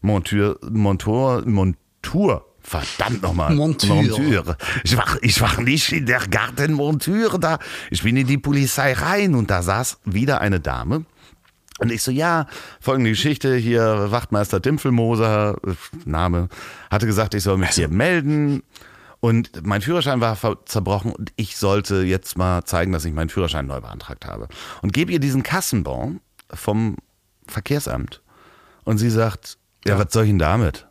Montur, Montur, Montur. Verdammt nochmal. Montur. Montur. Ich war, ich war nicht in der Gartenmontur da. Ich bin in die Polizei rein und da saß wieder eine Dame und ich so, ja, folgende Geschichte hier, Wachtmeister Dimpfelmoser, Name, hatte gesagt, ich soll mich hier melden. Und mein Führerschein war zerbrochen und ich sollte jetzt mal zeigen, dass ich meinen Führerschein neu beantragt habe. Und gebe ihr diesen Kassenbon vom Verkehrsamt. Und sie sagt, ja, ja. was soll ich denn damit?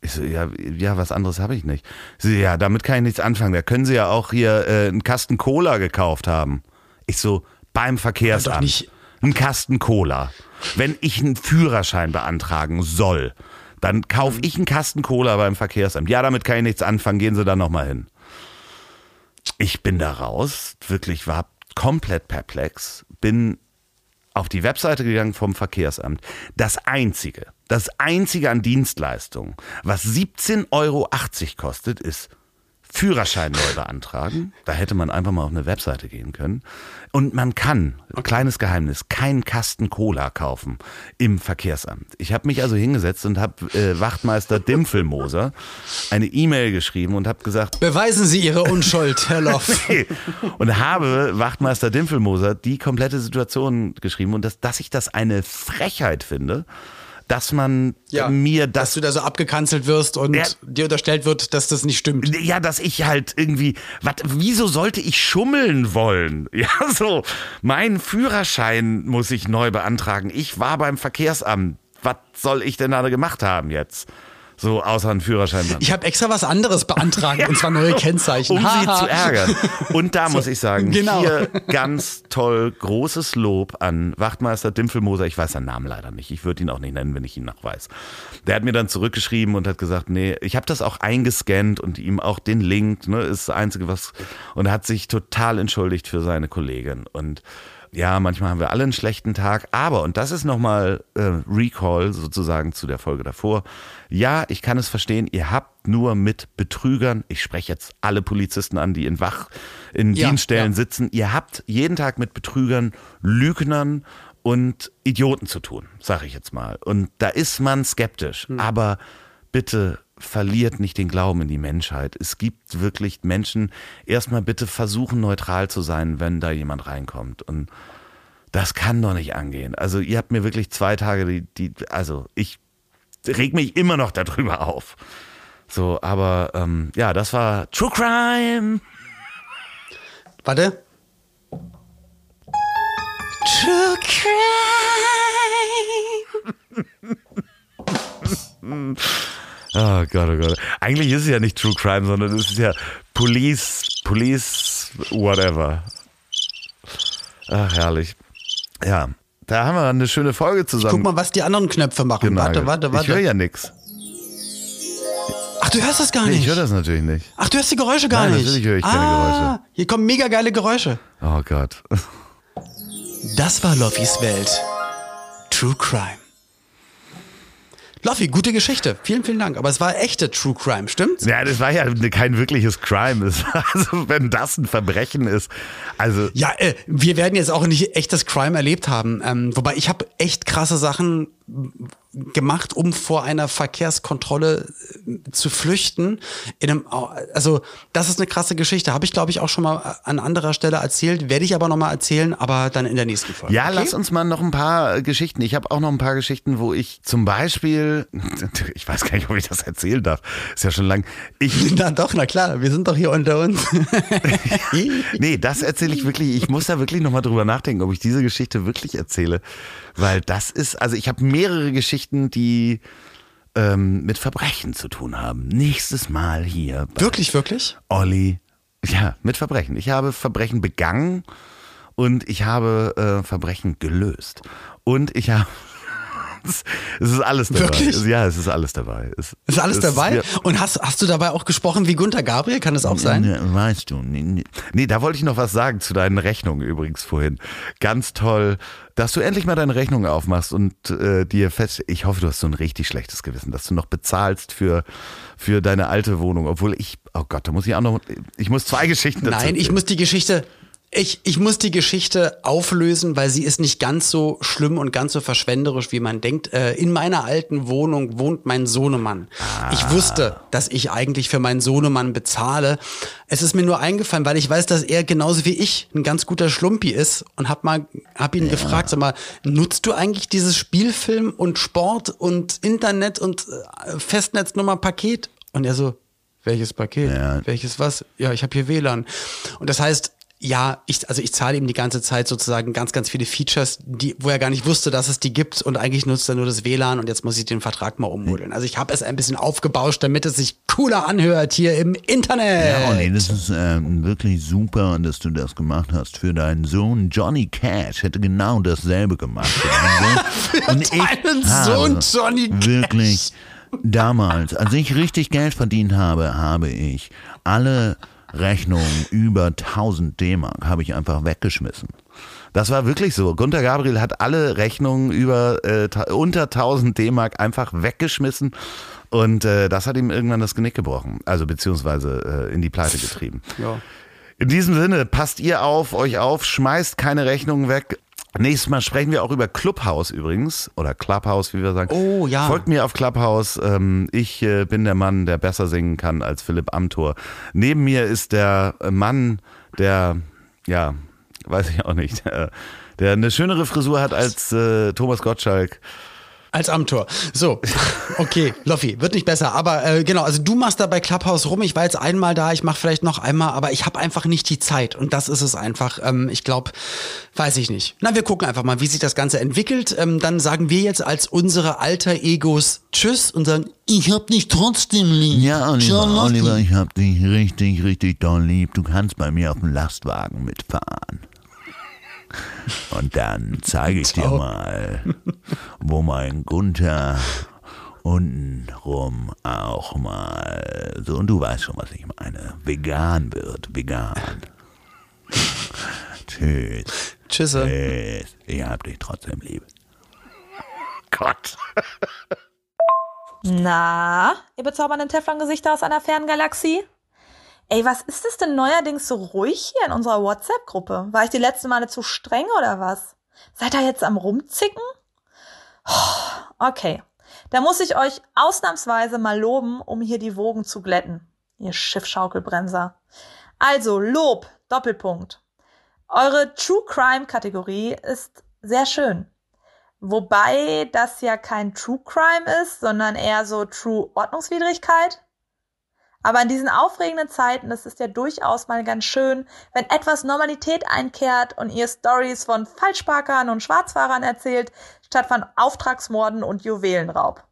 Ich so, ja, ja, was anderes habe ich nicht. Sie ja, damit kann ich nichts anfangen. Da können Sie ja auch hier äh, einen Kasten Cola gekauft haben. Ich so, beim Verkehrsamt. Ja, doch nicht einen Kasten Cola. Wenn ich einen Führerschein beantragen soll, dann kaufe ich einen Kasten Cola beim Verkehrsamt. Ja, damit kann ich nichts anfangen, gehen Sie da nochmal hin. Ich bin da raus, wirklich war komplett perplex, bin auf die Webseite gegangen vom Verkehrsamt. Das einzige, das einzige an Dienstleistungen, was 17,80 Euro kostet, ist Führerschein neu beantragen. Da hätte man einfach mal auf eine Webseite gehen können. Und man kann, okay. kleines Geheimnis, keinen Kasten Cola kaufen im Verkehrsamt. Ich habe mich also hingesetzt und habe äh, Wachtmeister Dimpfelmoser eine E-Mail geschrieben und habe gesagt, beweisen Sie Ihre Unschuld, Herr Loff. und habe Wachtmeister Dimpfelmoser die komplette Situation geschrieben und dass, dass ich das eine Frechheit finde dass man ja, mir das. Dass du da so abgekanzelt wirst und ja, dir unterstellt wird, dass das nicht stimmt. Ja, dass ich halt irgendwie. Wat, wieso sollte ich schummeln wollen? Ja, so. Mein Führerschein muss ich neu beantragen. Ich war beim Verkehrsamt. Was soll ich denn da gemacht haben jetzt? So, außer einen Führerschein. Ich habe extra was anderes beantragt, und zwar neue Kennzeichen. Um sie zu ärgern. Und da muss ich sagen, Genau. hier ganz toll, großes Lob an Wachtmeister Dimpfelmoser. Ich weiß seinen Namen leider nicht. Ich würde ihn auch nicht nennen, wenn ich ihn noch weiß. Der hat mir dann zurückgeschrieben und hat gesagt, nee, ich habe das auch eingescannt und ihm auch den Link, ne, ist das Einzige, was. Und hat sich total entschuldigt für seine Kollegin. Und ja, manchmal haben wir alle einen schlechten Tag, aber, und das ist nochmal äh, Recall sozusagen zu der Folge davor, ja, ich kann es verstehen, ihr habt nur mit Betrügern, ich spreche jetzt alle Polizisten an, die in Wach, in Ja, Dienststellen ja. sitzen, ihr habt jeden Tag mit Betrügern, Lügnern und Idioten zu tun, sage ich jetzt mal. Und da ist man skeptisch, aber bitte verliert nicht den Glauben in die Menschheit. Es gibt wirklich Menschen, erstmal bitte versuchen neutral zu sein, wenn da jemand reinkommt. Und das kann doch nicht angehen. Also ihr habt mir wirklich zwei Tage die, die also ich reg mich immer noch darüber auf. So, aber ähm, ja, das war True Crime. Warte. True Crime. Oh Gott, oh Gott. Eigentlich ist es ja nicht True Crime, sondern es ist ja Police, Police, whatever. Ach, herrlich. Ja, da haben wir eine schöne Folge zusammen. Guck mal, was die anderen Knöpfe machen. genagelt. Warte, warte, Ich höre warte. ja nichts. Ach, du hörst das gar Nee, nicht. ich höre das natürlich nicht. Ach, du hörst die Geräusche gar Nein, nicht. natürlich höre ich keine ah, Geräusche. Hier kommen mega geile Geräusche. Oh Gott. Das war Loffys Welt. True Crime. Loffi, gute Geschichte. Vielen, vielen Dank. Aber es war echte True Crime, stimmt's? Ja, das war ja kein wirkliches Crime. Also, wenn das ein Verbrechen ist. Also, Ja, äh, wir werden jetzt auch nicht echtes Crime erlebt haben. Ähm, wobei ich habe echt krasse Sachen gemacht, um vor einer Verkehrskontrolle äh, zu flüchten. In einem, also das ist eine krasse Geschichte. Habe ich, glaube ich, auch schon mal an anderer Stelle erzählt. Werde ich aber noch mal erzählen, aber dann in der nächsten Folge. Ja, okay? lass uns mal noch ein paar äh, Geschichten. Ich habe auch noch ein paar Geschichten, wo ich zum Beispiel, ich weiß gar nicht, ob ich das erzählen darf, ist ja schon lang. Ich, Na doch, na klar, wir sind doch hier unter uns. nee, das erzähle ich wirklich. Ich muss da wirklich noch mal drüber nachdenken, ob ich diese Geschichte wirklich erzähle, weil das ist, also ich habe mehrere Geschichten, die ähm, mit Verbrechen zu tun haben. Nächstes Mal hier wirklich, wirklich? Olli. Ja, mit Verbrechen. Ich habe Verbrechen begangen und ich habe äh, Verbrechen gelöst. Und ich habe. Es ist alles dabei. Wirklich? Ja, es ist alles dabei. Es, Ist alles es- dabei? ja. Und hast, hast du dabei auch gesprochen wie Gunther Gabriel? Kann das auch sein? Ja, weißt du. Nee, nee. nee, da wollte ich noch was sagen zu deinen Rechnungen übrigens vorhin. Ganz toll, dass du endlich mal deine Rechnung aufmachst und äh, dir fest. Ich hoffe, du hast so ein richtig schlechtes Gewissen, dass du noch bezahlst für, für deine alte Wohnung. Obwohl ich, oh Gott, da muss ich auch noch. Ich muss zwei Geschichten dazu Nein, ich muss die Geschichte, ich, ich muss die Geschichte auflösen, weil sie ist nicht ganz so schlimm und ganz so verschwenderisch, wie man denkt. Äh, in meiner alten Wohnung wohnt mein Sohnemann. Ich wusste, dass ich eigentlich für meinen Sohnemann bezahle. Es ist mir nur eingefallen, weil ich weiß, dass er genauso wie ich ein ganz guter Schlumpi ist und hab mal, hab ihn gefragt, sag mal, nutzt du eigentlich dieses Spielfilm und Sport und Internet und äh, Festnetznummer Paket? Und er so, welches Paket? Ja. Welches was? Ja, ich habe hier WLAN. Und das heißt, ja, ich, also ich zahle ihm die ganze Zeit sozusagen ganz, ganz viele Features, die, wo er gar nicht wusste, dass es die gibt und eigentlich nutzt er nur das WLAN und jetzt muss ich den Vertrag mal ummodeln. Also ich habe es ein bisschen aufgebauscht, damit es sich cooler anhört hier im Internet. Ja, Olli, das ist ähm, wirklich super, dass du das gemacht hast. Für deinen Sohn Johnny Cash hätte genau dasselbe gemacht. Für Sohn. deinen Sohn Johnny Cash. Wirklich, damals, als ich richtig Geld verdient habe, habe ich alle Rechnungen über 1000 D-Mark habe ich einfach weggeschmissen. Das war wirklich so. Gunter Gabriel hat alle Rechnungen über äh, unter 1000 D-Mark einfach weggeschmissen und äh, das hat ihm irgendwann das Genick gebrochen, also beziehungsweise äh, in die Pleite getrieben. Ja. In diesem Sinne, passt ihr auf, euch auf, schmeißt keine Rechnungen weg. Nächstes Mal sprechen wir auch über Clubhouse übrigens oder Clubhouse, wie wir sagen. Oh, ja. Folgt mir auf Clubhouse. Ähm, ich äh, bin der Mann, der besser singen kann als Philipp Amthor. Neben mir ist der äh, Mann, der, ja, weiß ich auch nicht, der, der eine schönere Frisur hat als äh, Thomas Gottschalk. Als Amtor. So, okay, Loffi, wird nicht besser. Aber äh, genau, also du machst da bei Clubhouse rum. Ich war jetzt einmal da, ich mache vielleicht noch einmal, aber ich habe einfach nicht die Zeit. Und das ist es einfach. Ähm, ich glaube, weiß ich nicht. Na, wir gucken einfach mal, wie sich das Ganze entwickelt. Ähm, dann sagen wir jetzt als unsere alter Egos Tschüss und sagen, ich hab dich trotzdem lieb. Ja, Oliver, Oliver, ich hab dich richtig, richtig doll lieb. Du kannst bei mir auf dem Lastwagen mitfahren. Und dann zeige ich dir mal, wo mein Gunther untenrum auch mal so, und du weißt schon, was ich meine, vegan wird, vegan. Tschüss. Tschüss. Tschüss. Ich hab dich trotzdem lieb. Gott. Na, ihr bezaubernden Teflon-Gesichter aus einer fernen Galaxie? Ey, was ist es denn neuerdings so ruhig hier in unserer WhatsApp-Gruppe? War ich die letzte Male zu streng oder was? Seid ihr jetzt am Rumzicken? Okay, da muss ich euch ausnahmsweise mal loben, um hier die Wogen zu glätten, ihr Schiffschaukelbremser. Also, Lob, Doppelpunkt. Eure True Crime Kategorie ist sehr schön. Wobei das ja kein True Crime ist, sondern eher so True Ordnungswidrigkeit. Aber in diesen aufregenden Zeiten ist es ja durchaus mal ganz schön, wenn etwas Normalität einkehrt und ihr Stories von Falschparkern und Schwarzfahrern erzählt, statt von Auftragsmorden und Juwelenraub.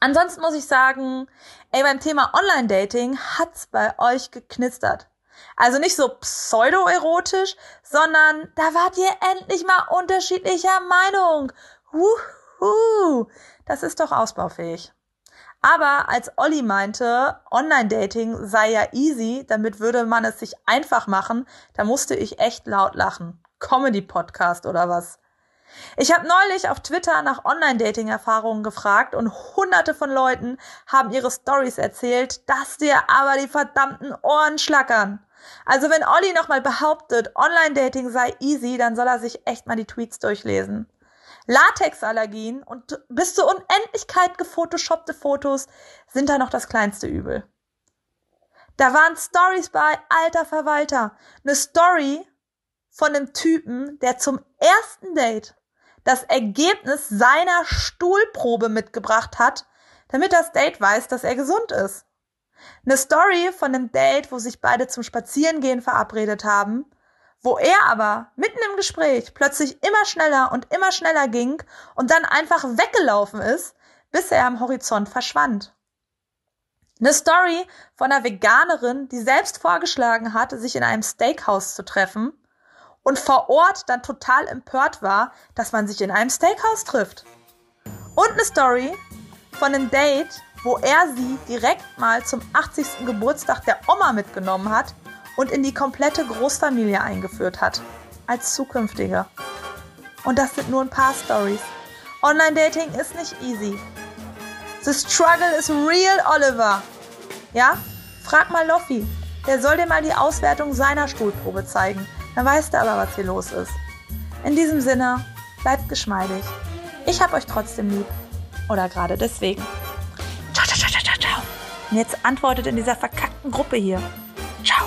Ansonsten muss ich sagen, ey, beim Thema Online-Dating hat's bei euch geknistert. Also nicht so pseudoerotisch, sondern da wart ihr endlich mal unterschiedlicher Meinung. Wuhu, das ist doch ausbaufähig. Aber als Olli meinte, Online-Dating sei ja easy, damit würde man es sich einfach machen, da musste ich echt laut lachen. Comedy-Podcast oder was? Ich habe neulich auf Twitter nach Online-Dating-Erfahrungen gefragt und hunderte von Leuten haben ihre Stories erzählt, dass dir aber die verdammten Ohren schlackern. Also wenn Olli nochmal behauptet, Online-Dating sei easy, dann soll er sich echt mal die Tweets durchlesen. Latexallergien und bis zur Unendlichkeit gefotoshoppte Fotos sind da noch das kleinste Übel. Da waren Stories bei, alter Verwalter. Eine Story von einem Typen, der zum ersten Date das Ergebnis seiner Stuhlprobe mitgebracht hat, damit das Date weiß, dass er gesund ist. Eine Story von einem Date, wo sich beide zum Spazierengehen verabredet haben, wo er aber mitten im Gespräch plötzlich immer schneller und immer schneller ging und dann einfach weggelaufen ist, bis er am Horizont verschwand. Eine Story von einer Veganerin, die selbst vorgeschlagen hat, sich in einem Steakhouse zu treffen und vor Ort dann total empört war, dass man sich in einem Steakhouse trifft. Und eine Story von einem Date, wo er sie direkt mal zum 80. Geburtstag der Oma mitgenommen hat und in die komplette Großfamilie eingeführt hat. Als zukünftige. Und das sind nur ein paar Stories. Online-Dating ist nicht easy. The struggle is real, Oliver. Ja? Frag mal Loffi. Der soll dir mal die Auswertung seiner Stuhlprobe zeigen. Dann weißt du aber, was hier los ist. In diesem Sinne, bleibt geschmeidig. Ich hab euch trotzdem lieb. Oder gerade deswegen. Ciao, ciao, ciao, ciao, ciao. Und jetzt antwortet in dieser verkackten Gruppe hier. Ciao.